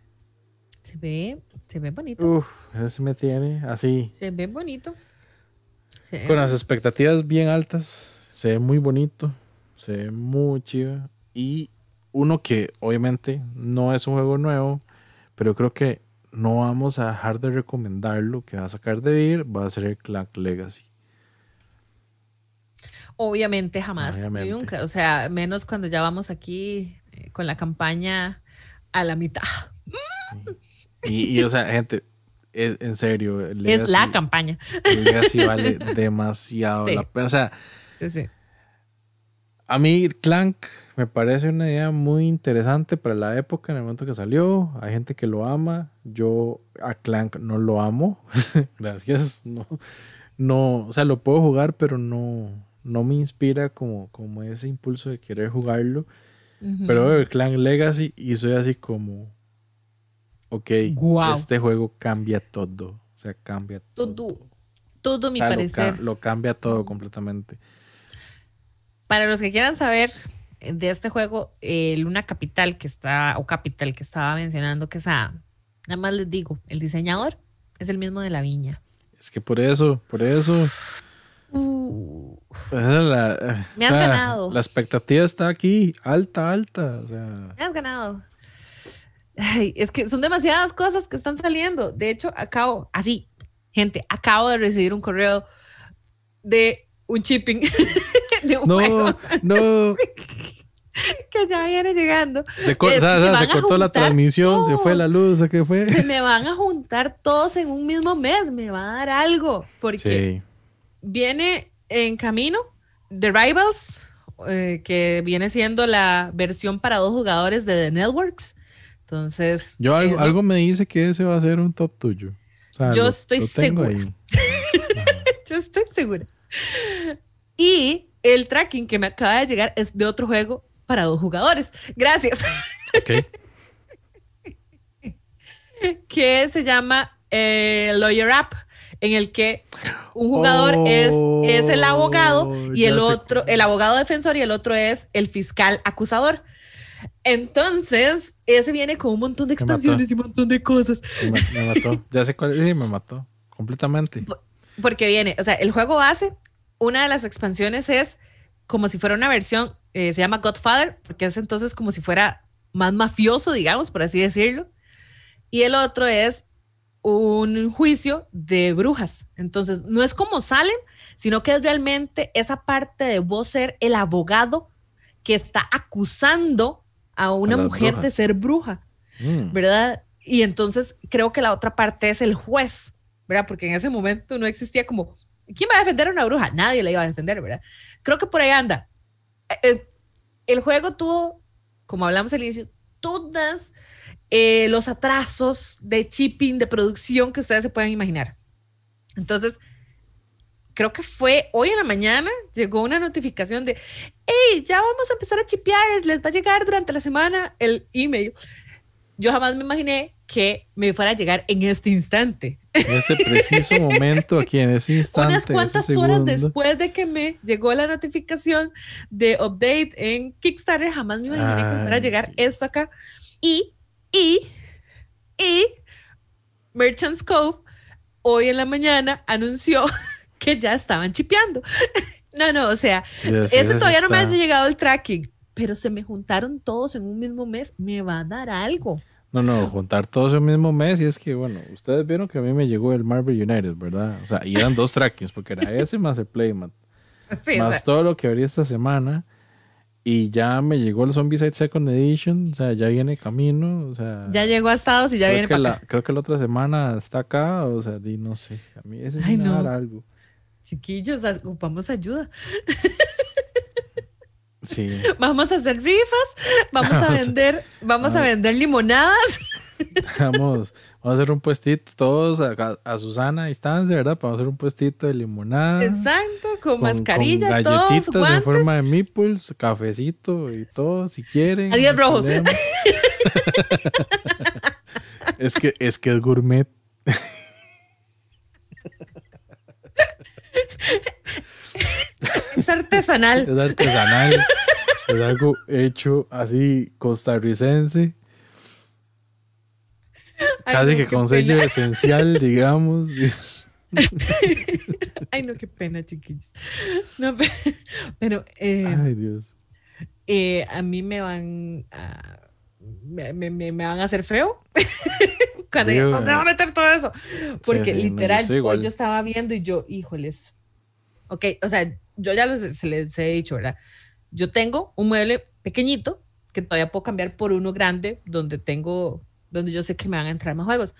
Se ve, se ve bonito. Uf, ese sí me tiene así. Se ve bonito. Con las expectativas bien altas. Se ve muy bonito. Se ve muy chido. Y uno que obviamente no es un juego nuevo, pero creo que no vamos a dejar de recomendarlo, que va a sacar de vir, va a ser el Clank Legacy. Obviamente jamás, nunca, o sea, menos cuando ya vamos aquí eh, con la campaña a la mitad. Y, o sea, gente, en serio. es la campaña. Legacy vale demasiado la pena. O sea, a mí Clank me parece una idea muy interesante para la época, en el momento que salió. Hay gente que lo ama. Yo a Clank no lo amo. Gracias. No, no, o sea, lo puedo jugar, pero no, no me inspira como, como ese impulso de querer jugarlo. Pero el Clan Legacy y soy así como, ok, este juego cambia todo. O sea, cambia todo. Todo, todo mi parecer. Lo, cambia todo completamente. Para los que quieran saber de este juego, el Luna Capital que está, o Capital que estaba mencionando, que es a, nada más les digo, el diseñador es el mismo de la viña. Es que por eso, por eso. Uh. la, Me has ganado. La expectativa está aquí, alta, alta. Me has ganado. es que son demasiadas cosas que están saliendo. De hecho, acabo, así, gente, acabo de recibir un correo de un de un no, No, que ya viene llegando. Se, cortó la transmisión, se fue la luz, ¿qué fue? Se me van a juntar todos en un mismo mes, me va a dar algo. Porque viene en camino The Rivals, eh, que viene siendo la versión para dos jugadores de The Networks. Entonces. Yo algo, me dice que ese va a ser un top tuyo. yo estoy segura. yo estoy segura. Y el tracking que me acaba de llegar es de otro juego para dos jugadores. Gracias. Ok. que se llama eh, Lawyer App en el que un jugador es, es el abogado oh, y el otro, el abogado defensor y el otro es el fiscal acusador. Entonces, ese viene con un montón de expansiones y un montón de cosas. Me, mató. Ya sé cuál sí, me mató. Completamente. Porque viene, o sea, el juego base, una de las expansiones es como si fuera una versión, eh, se llama Godfather, porque es entonces como si fuera más mafioso, digamos, por así decirlo. Y el otro es un juicio de brujas. Entonces, no es como salen, sino que es realmente esa parte de vos ser el abogado que está acusando a una mujer de ser bruja, mm. ¿verdad? Y entonces creo que la otra parte es el juez ¿verdad? Porque en ese momento no existía como, ¿quién va a defender a una bruja? Nadie la iba a defender, ¿verdad? Creo que por ahí anda. Eh, eh, el juego tuvo, como hablamos al inicio, todos eh, los atrasos de chipping, de producción que ustedes se puedan imaginar. Entonces, creo que fue hoy en la mañana, llegó una notificación de, hey, ya vamos a empezar a chipear, les va a llegar durante la semana el email. Yo jamás me imaginé que me fuera a llegar en este instante. En ese preciso momento, aquí en ese instante. Unas cuantas horas después de que me llegó la notificación de update en Kickstarter, jamás me imaginé que me fuera a llegar esto acá. Y, y, y, Merchants Cove hoy en la mañana anunció que ya estaban chipeando. no, no, o sea, ese todavía no me ha llegado el tracking, pero se me juntaron todos en un mismo mes, me va a dar algo. No, no, juntar todos en el mismo mes y es que, bueno, ustedes vieron que a mí me llegó el Marvel United, ¿verdad? O sea, y eran dos trackings, porque era ese más el Playmat. más todo lo que habría esta semana. Y ya me llegó el Zombicide Second Edition, o sea, ya viene camino, o sea... Ya llegó a Estados y ya viene para acá. Creo que la otra semana está acá, o sea, di, no sé, a mí ese es no. algo. Chiquillos, ocupamos ayuda. Sí. Vamos a hacer rifas, vamos a vender, vamos a vender limonadas. Vamos, vamos a hacer un puestito todos a, Susana a distancia, ¿verdad? Vamos a hacer un puestito de limonada. Exacto, con, mascarilla, con galletitas en forma de meeples, cafecito y todo, si quieren. Adiós, rojos. es que es que es gourmet. es artesanal. Es artesanal. es algo hecho así costarricense. Casi que con sello esencial, digamos. Ay, no, qué pena, chiquillos. No, pero. Eh, Ay, Dios. Eh, a mí me van a. Me, me, van a hacer feo. Cuando ¿Dónde va a meter todo eso? Porque literal, yo, yo estaba viendo y yo, híjoles. Ok, o sea, yo ya les, les he dicho, ¿verdad? Yo tengo un mueble pequeñito que todavía puedo cambiar por uno grande donde tengo, donde yo sé que me van a entrar más juegos.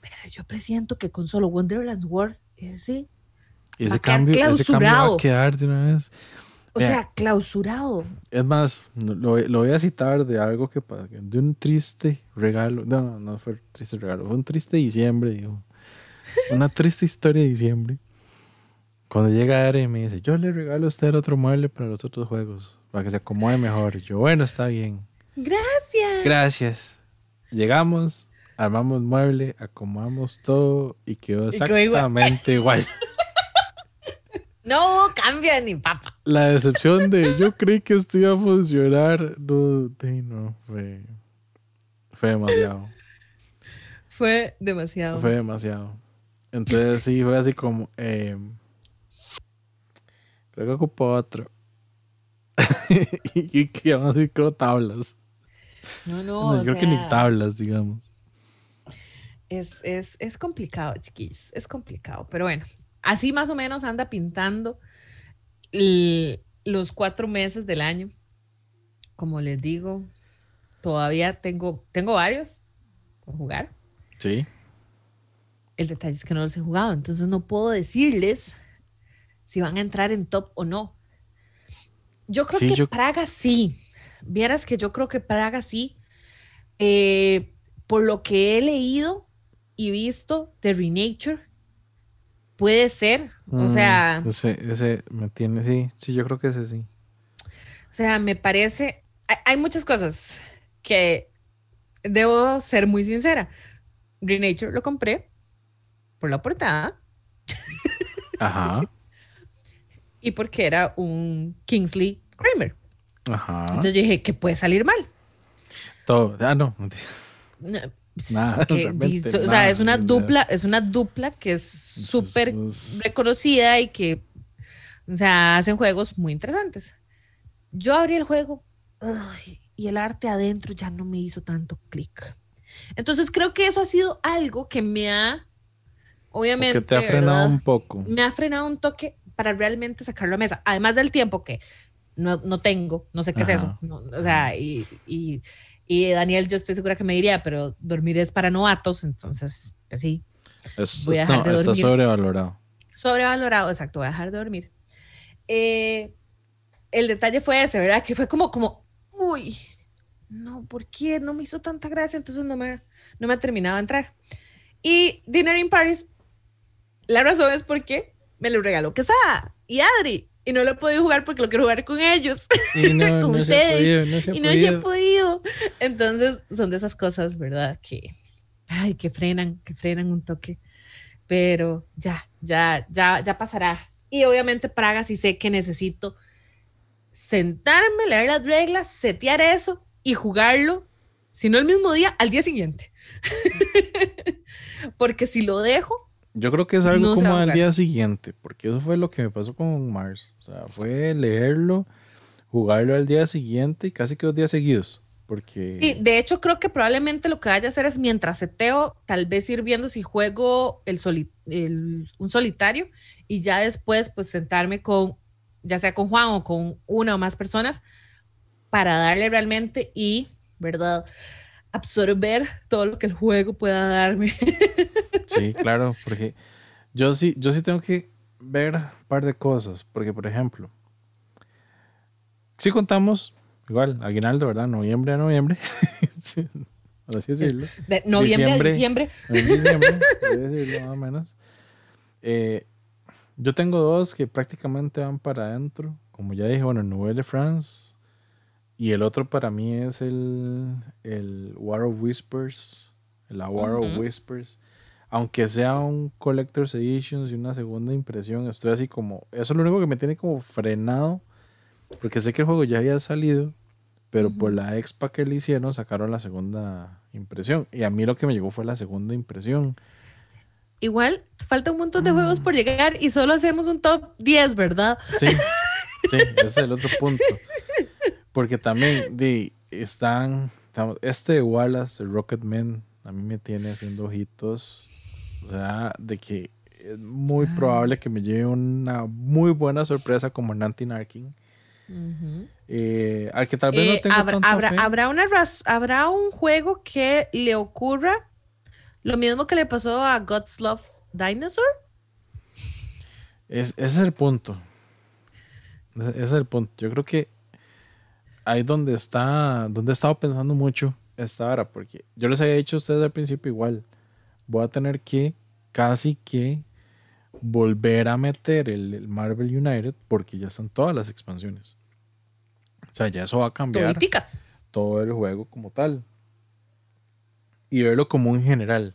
Pero yo presiento que con solo Wonderland's World, ese, ese, cambio, ese cambio va a quedar de una vez. O sea, clausurado. Es más, lo, lo, voy a citar de algo que de un triste regalo. No, no, no fue triste regalo, fue un triste diciembre, digo. Una triste historia de diciembre. Cuando llega Ere y me dice, yo le regalo a usted otro mueble para los otros juegos, para que se acomode mejor. yo, bueno, está bien. Gracias. Gracias. Llegamos, armamos mueble, acomodamos todo y quedó exactamente igual. No cambia ni papa. La decepción de yo creí que esto iba a funcionar, no, no, fue, fue demasiado. Fue demasiado. Fue demasiado. Entonces sí, fue así como, eh, Creo que ocupó otro. y que vamos a decir creo tablas. No, no. creo que ni tablas, digamos. Es, es, es complicado, chiquillos. Es complicado. Pero bueno, así más o menos anda pintando los cuatro meses del año. Como les digo, todavía tengo, tengo varios por jugar. Sí. El detalle es que no los he jugado, entonces no puedo decirles si van a entrar en top o no. Yo creo que Praga sí. Vieras que yo creo que Praga sí. Eh, por lo que he leído y visto de Renature, puede ser. o mm, sea. Ese, me tiene, sí, sí, yo creo que ese sí. O sea, me parece. Hay, muchas cosas que debo ser muy sincera. Renature lo compré por la portada. Ajá y porque era un Kingsley Kramer. Ajá. Entonces yo dije, que puede salir mal. Todo. Ah, no. nada, o sea, es una dupla, es una dupla que es súper reconocida y que, o sea, hacen juegos muy interesantes. Yo abrí el juego y el arte adentro ya no me hizo tanto clic. Entonces creo que eso ha sido algo que me ha, obviamente, que te ha frenado un poco. Me ha frenado un toque para realmente sacarlo a mesa. Además del tiempo que no, no tengo, no sé qué es eso. o sea, y, y, Daniel, yo estoy segura que me diría, pero dormir es para novatos, entonces, pues sí. voy a dejar de dormir. Está sobrevalorado. Sobrevalorado, exacto, voy a dejar de dormir. Eh, el detalle fue ese, ¿verdad? Que fue como, como, uy, no, ¿por qué? No me hizo tanta gracia, entonces no me, no me terminaba de entrar. Y Dinner in Paris, la razón es porque me lo regaló Quesada y Adri. Y no lo he podido jugar porque lo quiero jugar con ellos, y no, con ustedes. y no he podido. Entonces, son de esas cosas, ¿verdad? Que, ay, que frenan, que frenan un toque. Pero ya, ya, ya, ya pasará. Y obviamente Praga sí sé que necesito sentarme, leer las reglas, setear eso y jugarlo, si no el mismo día, al día siguiente. porque si lo dejo... Yo creo que es algo como al día siguiente, porque eso fue lo que me pasó con Mars. O sea, fue leerlo, jugarlo al día siguiente y casi que dos días seguidos. Porque... Sí, de hecho creo que probablemente lo que vaya a hacer es mientras seteo, tal vez ir viendo si juego el, el un solitario y ya después pues sentarme con, ya sea con Juan o con una o más personas para darle realmente y, ¿verdad? Absorber todo lo que el juego pueda darme. Sí, claro, porque yo sí, yo sí tengo que ver un par de cosas, porque por ejemplo, si contamos, igual, aguinaldo, ¿verdad? Noviembre a noviembre. Por así decirlo. De noviembre a diciembre. diciembre, decirlo más o menos. Eh, yo tengo dos que prácticamente van para adentro. Como ya dije, bueno, Nouvelle de France y el otro para mí es el, el War of Whispers. La War of Whispers. Aunque sea un Collector's Edition y una segunda impresión, estoy así como. Eso es lo único que me tiene como frenado. Porque sé que el juego ya había salido. Pero por la expa que le hicieron, sacaron la segunda impresión. Y a mí lo que me llegó fue la segunda impresión. Igual, falta un montón de juegos por llegar y solo hacemos un top 10, ¿verdad? Sí, sí, ese es el otro punto. Porque también de, están, este Wallace, el Rocketman, a mí me tiene haciendo ojitos. O sea, de que es muy ah. probable que me lleve una muy buena sorpresa como Nanti Narkin. Eh, al que tal vez no eh, tenga habrá, habrá, habrá, una habrá un juego que le ocurra lo mismo que le pasó a God's Loves Dinosaur. Es, ese es el punto. Ese es el punto. Yo creo que ahí donde está, donde he estado pensando mucho esta hora, porque yo les había dicho a ustedes al principio igual, voy a tener que casi que volver a meter el, Marvel United porque ya están todas las expansiones. O sea, ya eso va a cambiar todo el juego como tal. Y verlo como un general.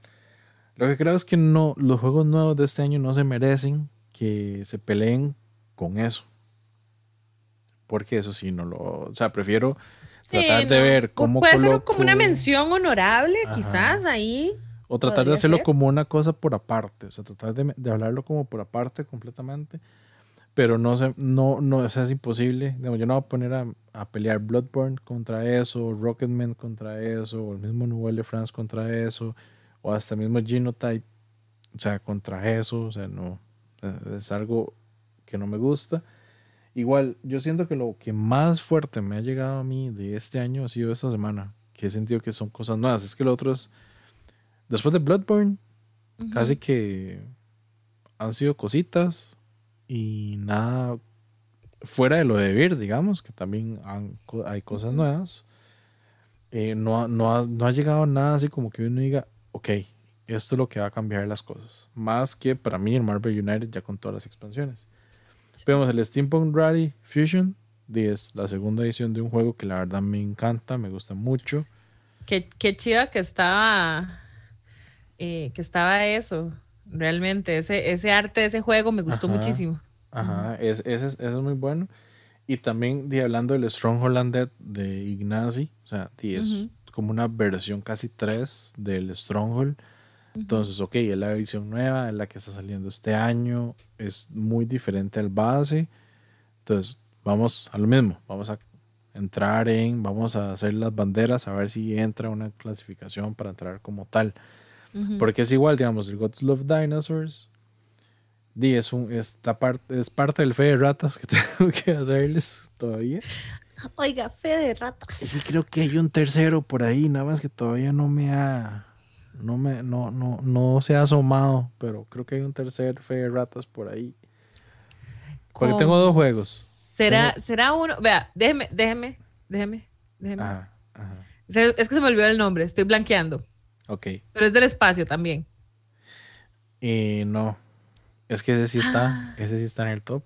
Lo que creo es que no, los juegos nuevos de este año no se merecen que se peleen con eso porque eso sí no lo, o sea, prefiero tratar de ver cómo puede ser como una mención honorable quizás ahí o tratar de hacerlo como una cosa por aparte, o sea, tratar de, de, hablarlo como por aparte completamente, pero no se, no, no, eso es imposible, yo no voy a poner a, a, pelear Bloodborne contra eso, Rocketman contra eso, o el mismo Nouvelle de France contra eso, o hasta el mismo Genotype, o sea, contra eso, o sea, no, es algo que no me gusta. Igual, yo siento que lo que más fuerte me ha llegado a mí de este año ha sido esta semana, que he sentido que son cosas nuevas. Es que lo otro es, después de Bloodborne, casi que han sido cositas y nada fuera de lo de Vir, digamos, que también hay cosas nuevas. Eh, no, no, ha, no ha llegado nada así como que uno diga, ok, esto es lo que va a cambiar las cosas. Más que para mí el Marvel United ya con todas las expansiones. Vemos el Steampunk Rally Fusion 10, la segunda edición de un juego que la verdad me encanta, me gusta mucho. Qué, qué chida que estaba, eh, que estaba eso, realmente, ese, ese arte ese juego me gustó muchísimo. Ajá, es, ese, es, es muy bueno. Y también de, hablando del Stronghold Undead de Ignacy, o sea, es como una versión casi 3 del Stronghold entonces, ok, es la edición nueva, es la que está saliendo este año, es muy diferente al base. Entonces, vamos a lo mismo, vamos a entrar en, vamos a hacer las banderas, a ver si entra una clasificación para entrar como tal. Porque es igual, digamos, el Gods Love Dinosaurs. Di, es, un, esta parte, es parte del fe de ratas que tengo que hacerles todavía. Oiga, fe de ratas. Sí, creo que hay un tercero por ahí, nada más que todavía no me ha No, me, no, no, no se ha asomado, pero creo que hay un tercer Fe de Ratas por ahí. Porque tengo dos juegos. ¿Será, será uno? Vea, déjeme, déjeme, déjeme, déjeme. Ajá, ajá. Es que se me olvidó el nombre, estoy blanqueando. Ok. Pero es del espacio también. Y no. Es que ese sí está, ah. ese sí está en el top.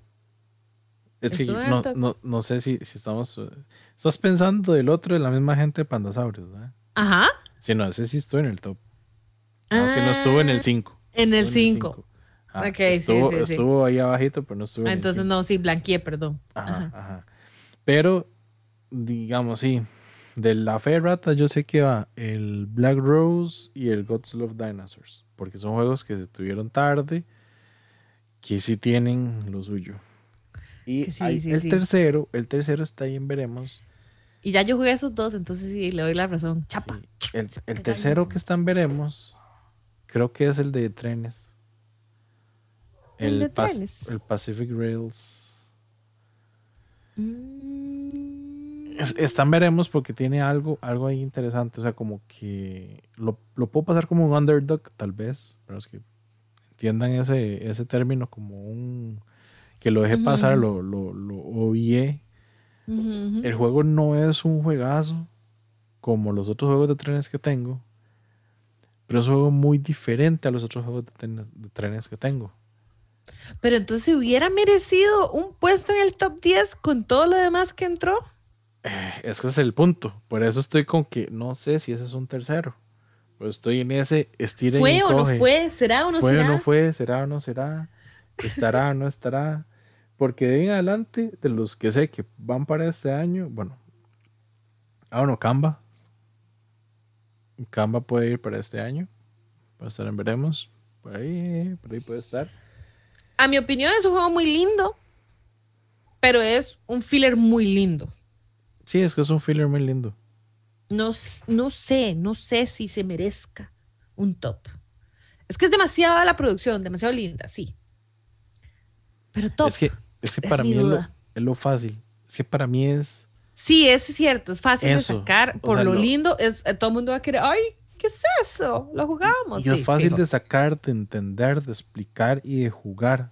Es que no, no, no, sé si, si, estamos. Estás pensando del otro de la misma gente de Pandasaurios, ¿verdad? Ajá. Sí, no, ese sí estuvo en el top. No, si no estuvo en el 5. En el 5. Ah, estuvo, sí, sí, estuvo ahí abajito, pero no estuvo. Ah, entonces no, sí, blanqueé, perdón. Ajá, ajá, Pero, digamos, sí. De la fe rata yo sé que va el Black Rose y el Gods Love Dinosaurs. Porque son juegos que se tuvieron tarde, que sí tienen lo suyo. Y el tercero, el tercero está ahí en Veremos. Y ya yo jugué esos dos, entonces sí, le doy la razón. Chapa. El, el tercero que está en Veremos, creo que es el de trenes. El, de el Pacific Rails. Mm. Están veremos porque tiene algo, algo ahí interesante. O sea, como que lo, lo, puedo pasar como un underdog, tal vez. Pero es que entiendan ese, ese término como un. que lo deje pasar, lo, lo, lo El juego no es un juegazo como los otros juegos de trenes que tengo. Pero es un juego muy diferente a los otros juegos de trenes que tengo. Pero entonces hubiera merecido un puesto en el top 10 con todo lo demás que entró. Eh, ese es el punto. Por eso estoy con que no sé si ese es un tercero. Pero estoy en ese estilo. ¿Fue o no fue? ¿Será o no será? ¿Fue o no fue? ¿Será o no será? ¿Estará o no estará? Porque de ahí en adelante, de los que sé que van para este año, bueno. Ah, bueno, Canva. Canva puede ir para este año. Puede estar en veremos. Por ahí, por ahí puede estar a mi opinión es un juego muy lindo, pero es un filler muy lindo. Sí, es que es un filler muy lindo. No, no sé, no sé si se merezca un top. Es que es demasiado la producción, demasiado linda, sí. Pero top. Es que, es que para mí es lo, fácil. Es que para mí es. Sí, es cierto, es fácil de sacar. Por lo, lindo, es, todo el mundo va a querer, ay, ¿qué es eso? Lo jugamos. Y es fácil de sacar, de entender, de explicar y de jugar.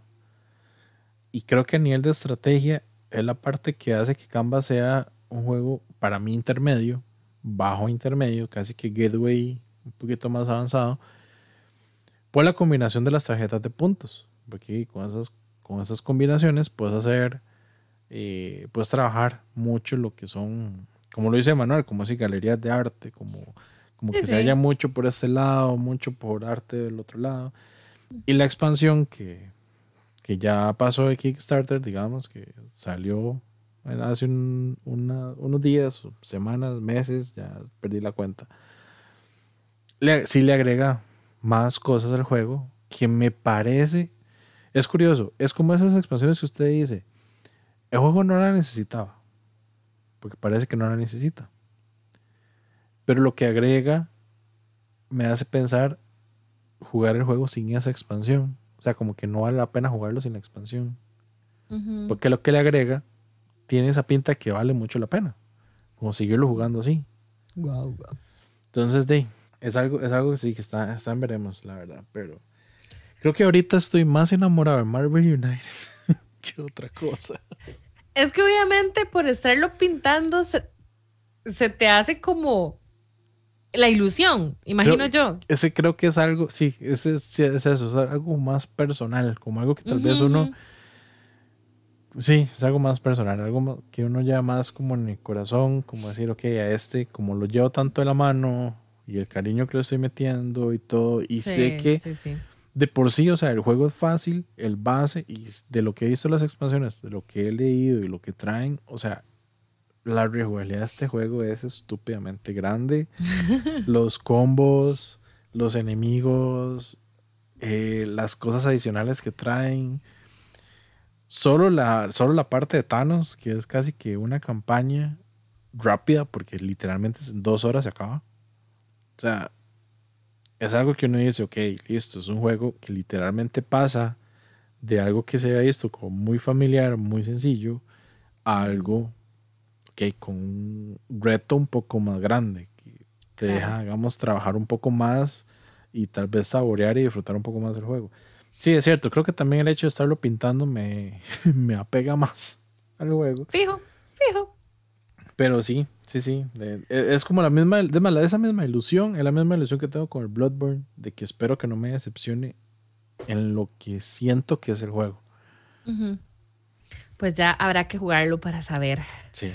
Y creo que a nivel de estrategia es la parte que hace que Canva sea un juego para mí intermedio, bajo intermedio, casi que gateway un poquito más avanzado, por la combinación de las tarjetas de puntos. Porque con esas, con esas combinaciones puedes hacer, eh, puedes trabajar mucho lo que son, como lo dice Manuel, como así galerías de arte, como como que se haya mucho por este lado, mucho por arte del otro lado. Y la expansión que, que ya pasó de Kickstarter, digamos, que salió hace unos días, semanas, meses, ya perdí la cuenta. Le, sí le agrega más cosas al juego que me parece, es curioso, es como esas expansiones que usted dice, el juego no la necesitaba, porque parece que no la necesita. Pero lo que agrega me hace pensar jugar el juego sin esa expansión. O sea, como que no vale la pena jugarlo sin la expansión. Porque lo que le agrega tiene esa pinta que vale mucho la pena. Como seguirlo jugando así. Entonces, de, es algo, es algo que sí que está, está en veremos, la verdad. Pero creo que ahorita estoy más enamorado de Marvel United que otra cosa. Es que obviamente por estarlo pintando se te hace como la ilusión, imagino yo. Ese creo que es algo, sí, ese, es eso, es algo más personal, como algo que tal vez uno, sí, es algo más personal, algo que uno lleva más como en el corazón, como decir, ok, a este, como lo llevo tanto de la mano y el cariño que le estoy metiendo y todo, y sé que de por sí, o sea, el juego es fácil, el base, y de lo que he visto las expansiones, de lo que he leído y lo que traen, o sea, la rejugabilidad de este juego es estúpidamente grande. los combos, los enemigos, eh, las cosas adicionales que traen. Solo la, solo la parte de Thanos, que es casi que una campaña rápida, porque literalmente en dos horas se acaba. O sea, es algo que uno dice, ok, listo, es un juego que literalmente pasa de algo que se ha visto como muy familiar, muy sencillo, a algo que con un reto un poco más grande, que te deja, digamos, trabajar un poco más y tal vez saborear y disfrutar un poco más del juego. Sí, es cierto, creo que también el hecho de estarlo pintando me, me apega más al juego. Fijo, fijo. Pero sí, sí, sí. e, es como la misma, esa misma ilusión, es la misma ilusión que tengo con el Bloodborne, de que espero que no me decepcione en lo que siento que es el juego. Pues ya habrá que jugarlo para saber. Sí.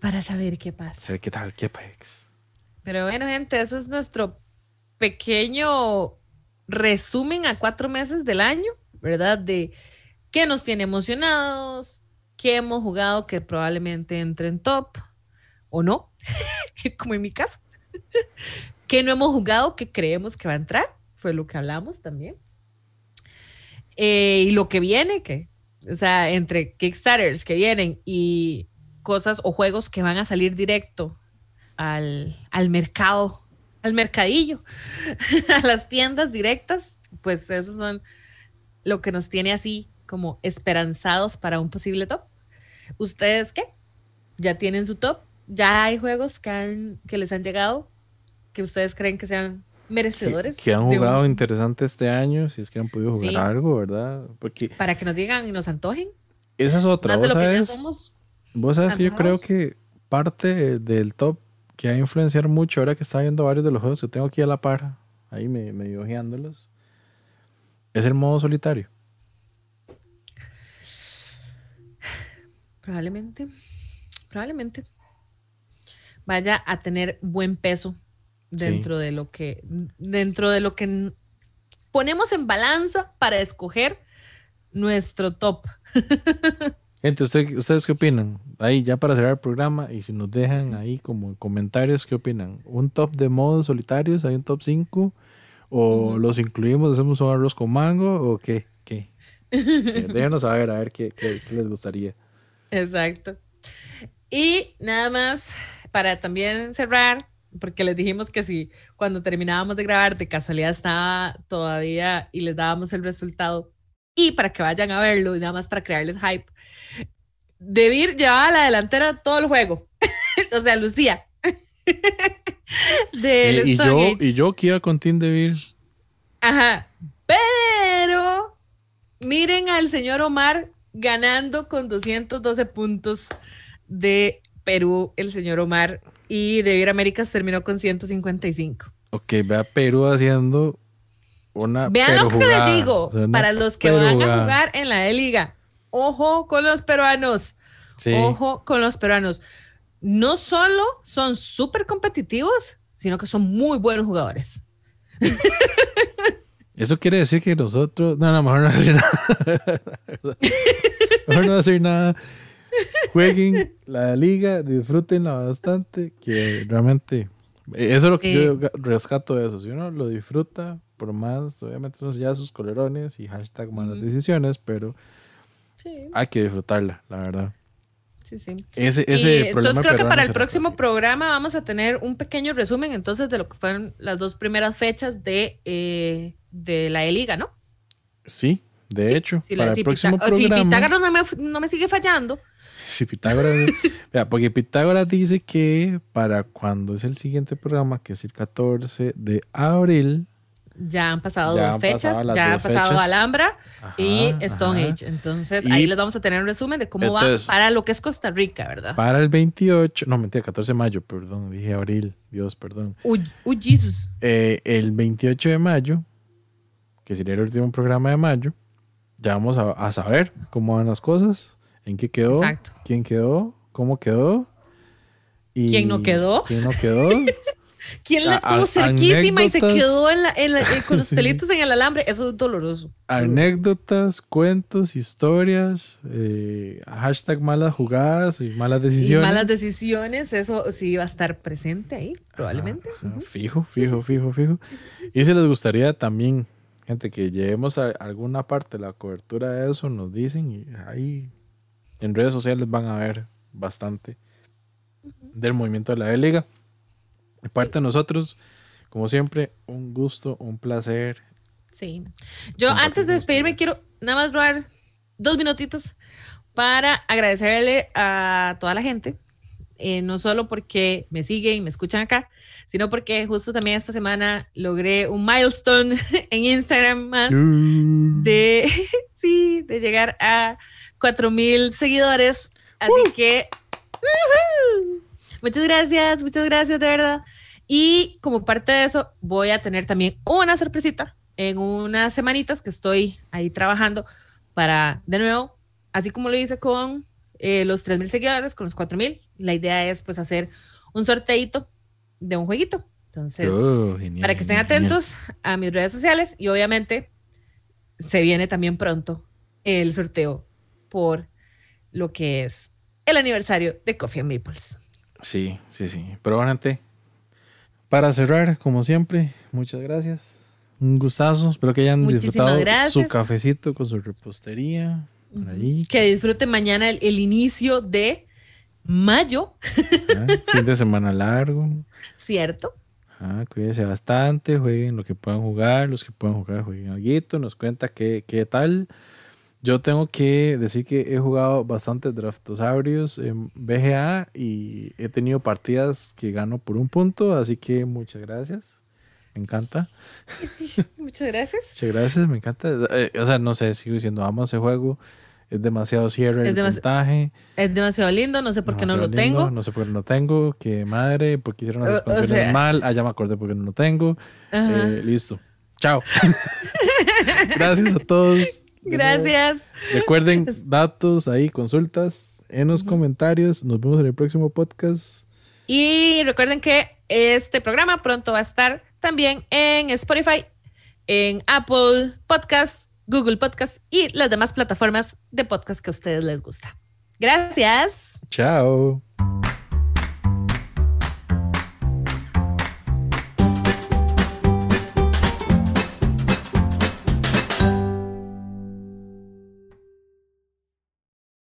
Para saber qué pasa. Saber qué tal, qué pasa. Pero bueno, gente, eso es nuestro pequeño resumen a cuatro meses del año, ¿verdad? De qué nos tiene emocionados, qué hemos jugado que probablemente entre en top o no, como en mi caso. qué no hemos jugado que creemos que va a entrar, fue lo que hablamos también. Eh, y lo que viene, que, o sea, entre Kickstarters que vienen y cosas o juegos que van a salir directo al, al mercado al mercadillo, a las tiendas directas, pues esos son lo que nos tiene así como esperanzados para un posible top. ¿Ustedes qué? ¿Ya tienen su top? ¿Ya hay juegos que, que les han llegado que ustedes creen que sean merecedores? Que, han jugado interesante este año, si es que han podido jugar algo, ¿verdad? Porque Para que nos digan y nos antojen. Esa es otra. ¿Vos sabes, vos sabes que yo creo que parte del top que va a influenciar mucho ahora que está viendo varios de los juegos que tengo aquí a la par, ahí me, medio ojeándolos, es el modo solitario. Probablemente, probablemente vaya a tener buen peso dentro de lo que dentro de lo que ponemos en balanza para escoger nuestro top. Gente, ¿ustedes qué opinan? Ahí ya para cerrar el programa y si nos dejan ahí como comentarios, ¿qué opinan? ¿Un top de modos solitarios? ¿Hay un top 5? ¿O los incluimos, hacemos un arroz con mango? ¿O qué? ¿Qué? Déjenos saber, a ver qué, qué, les gustaría. Exacto. Y nada más para también cerrar, porque les dijimos que si cuando terminábamos de grabar de casualidad estaba todavía y les dábamos el resultado y para que vayan a verlo y nada más para crearles hype. Debir llevaba a la delantera todo el juego. o sea, Lucía. Y, yo, y yo que iba con Team Debir. Ajá. Pero miren al señor Omar ganando con 212 puntos de Perú, el señor Omar. Y Debir Américas terminó con 155. Ok, vea Perú haciendo Vean lo que les digo, para los que van a jugar en la E-Liga, ojo con los peruanos. Ojo con los peruanos. No solo son súper competitivos, sino que son muy buenos jugadores. Eso quiere decir que nosotros. No, no, mejor no decir nada. mejor no decir nada. Jueguen la liga, disfrútenla bastante, que realmente. Eso es lo que yo rescato de eso. Si uno lo disfruta, por más, obviamente ya sus colerones y hashtag malas decisiones, pero hay que disfrutarla, la verdad. Sí, sí. Ese, ese entonces creo que para el próximo programa vamos a tener un pequeño resumen entonces de lo que fueron las dos primeras fechas de, eh, de la E-Liga, ¿no? Sí, de hecho, para el próximo programa. Si Pitágoras no me, no me sigue fallando. Si Pitágoras. porque Pitágoras dice que para cuando es el siguiente programa, que es el 14 de abril, ya han pasado dos fechas, ya ha pasado Alhambra y Stone Age. Entonces ahí les vamos a tener un resumen de cómo va para lo que es Costa Rica, ¿verdad? Para el 28, no mentira, 14 de mayo, perdón, dije abril, Dios, perdón. Uy, uy Jesus. Eh, el 28 de mayo, que sería el último programa de mayo, ya vamos a, saber cómo van las cosas, en qué quedó, quién quedó, cómo quedó. Y ¿Quién no quedó? ¿Quién no quedó? ¿Quién la tuvo cerquísima y se quedó en eh, con los pelitos en el alambre? Eso es doloroso. Anécdotas, cuentos, historias, eh, hashtag malas jugadas y malas decisiones. malas decisiones, eso sí va a estar presente ahí, probablemente. Fijo, fijo, fijo, fijo. Y si les gustaría también, gente, que llevemos a alguna parte la cobertura de eso, nos dicen y ahí en redes sociales van a ver bastante del movimiento de la E-Liga. De parte de nosotros, como siempre, un gusto, un placer. Sí. Yo antes de despedirme quiero nada más robar dos minutitos para agradecerle a toda la gente eh, no solo porque me siguen y me escuchan acá, sino porque justo también esta semana logré un milestone en Instagram más de, sí, de llegar a 4000 seguidores. Así que, muchas gracias, muchas gracias de verdad. Y como parte de eso, voy a tener también una sorpresita en unas semanitas que estoy ahí trabajando para, de nuevo, así como lo hice con eh, los 3.000 seguidores, con los 4.000, la idea es pues hacer un sorteito de un jueguito. Entonces, Oh, para que estén atentos a mis redes sociales y obviamente se viene también pronto el sorteo por lo que es el aniversario de Coffee and Maples. Sí, sí, sí. Pero bueno, gente, para cerrar, como siempre, muchas gracias. Un gustazo. Espero que hayan Muchísimas disfrutado gracias. su cafecito con su repostería. Por ahí. Que disfruten mañana el, el inicio de mayo, Ah, Fin de semana largo. ¿cierto? Ah, cuídense bastante, jueguen lo que puedan jugar, los que puedan jugar, jueguen algo, nos cuenta qué, qué tal. Yo tengo que decir que he jugado bastantes draftosaurios en BGA y he tenido partidas que gano por un punto, así que muchas gracias. Me encanta. Muchas gracias. Muchas gracias, me encanta. Eh, o sea, no sé, sigo diciendo, amo ese juego. Es demasiado cierre Es el demasi- puntaje. Es demasiado lindo, no sé por qué no lo lindo, tengo. No sé por qué no lo tengo. Que madre, porque hicieron las o expansiones sea- mal. Ah, ya me acordé porque no lo tengo. Eh, listo. Chao. Gracias a todos. Gracias. Recuerden datos ahí, consultas en los comentarios. Nos vemos en el próximo podcast. Y recuerden que este programa pronto va a estar también en Spotify, en Apple Podcast, Google Podcast y las demás plataformas de podcast que a ustedes les gusta. Gracias. Chao.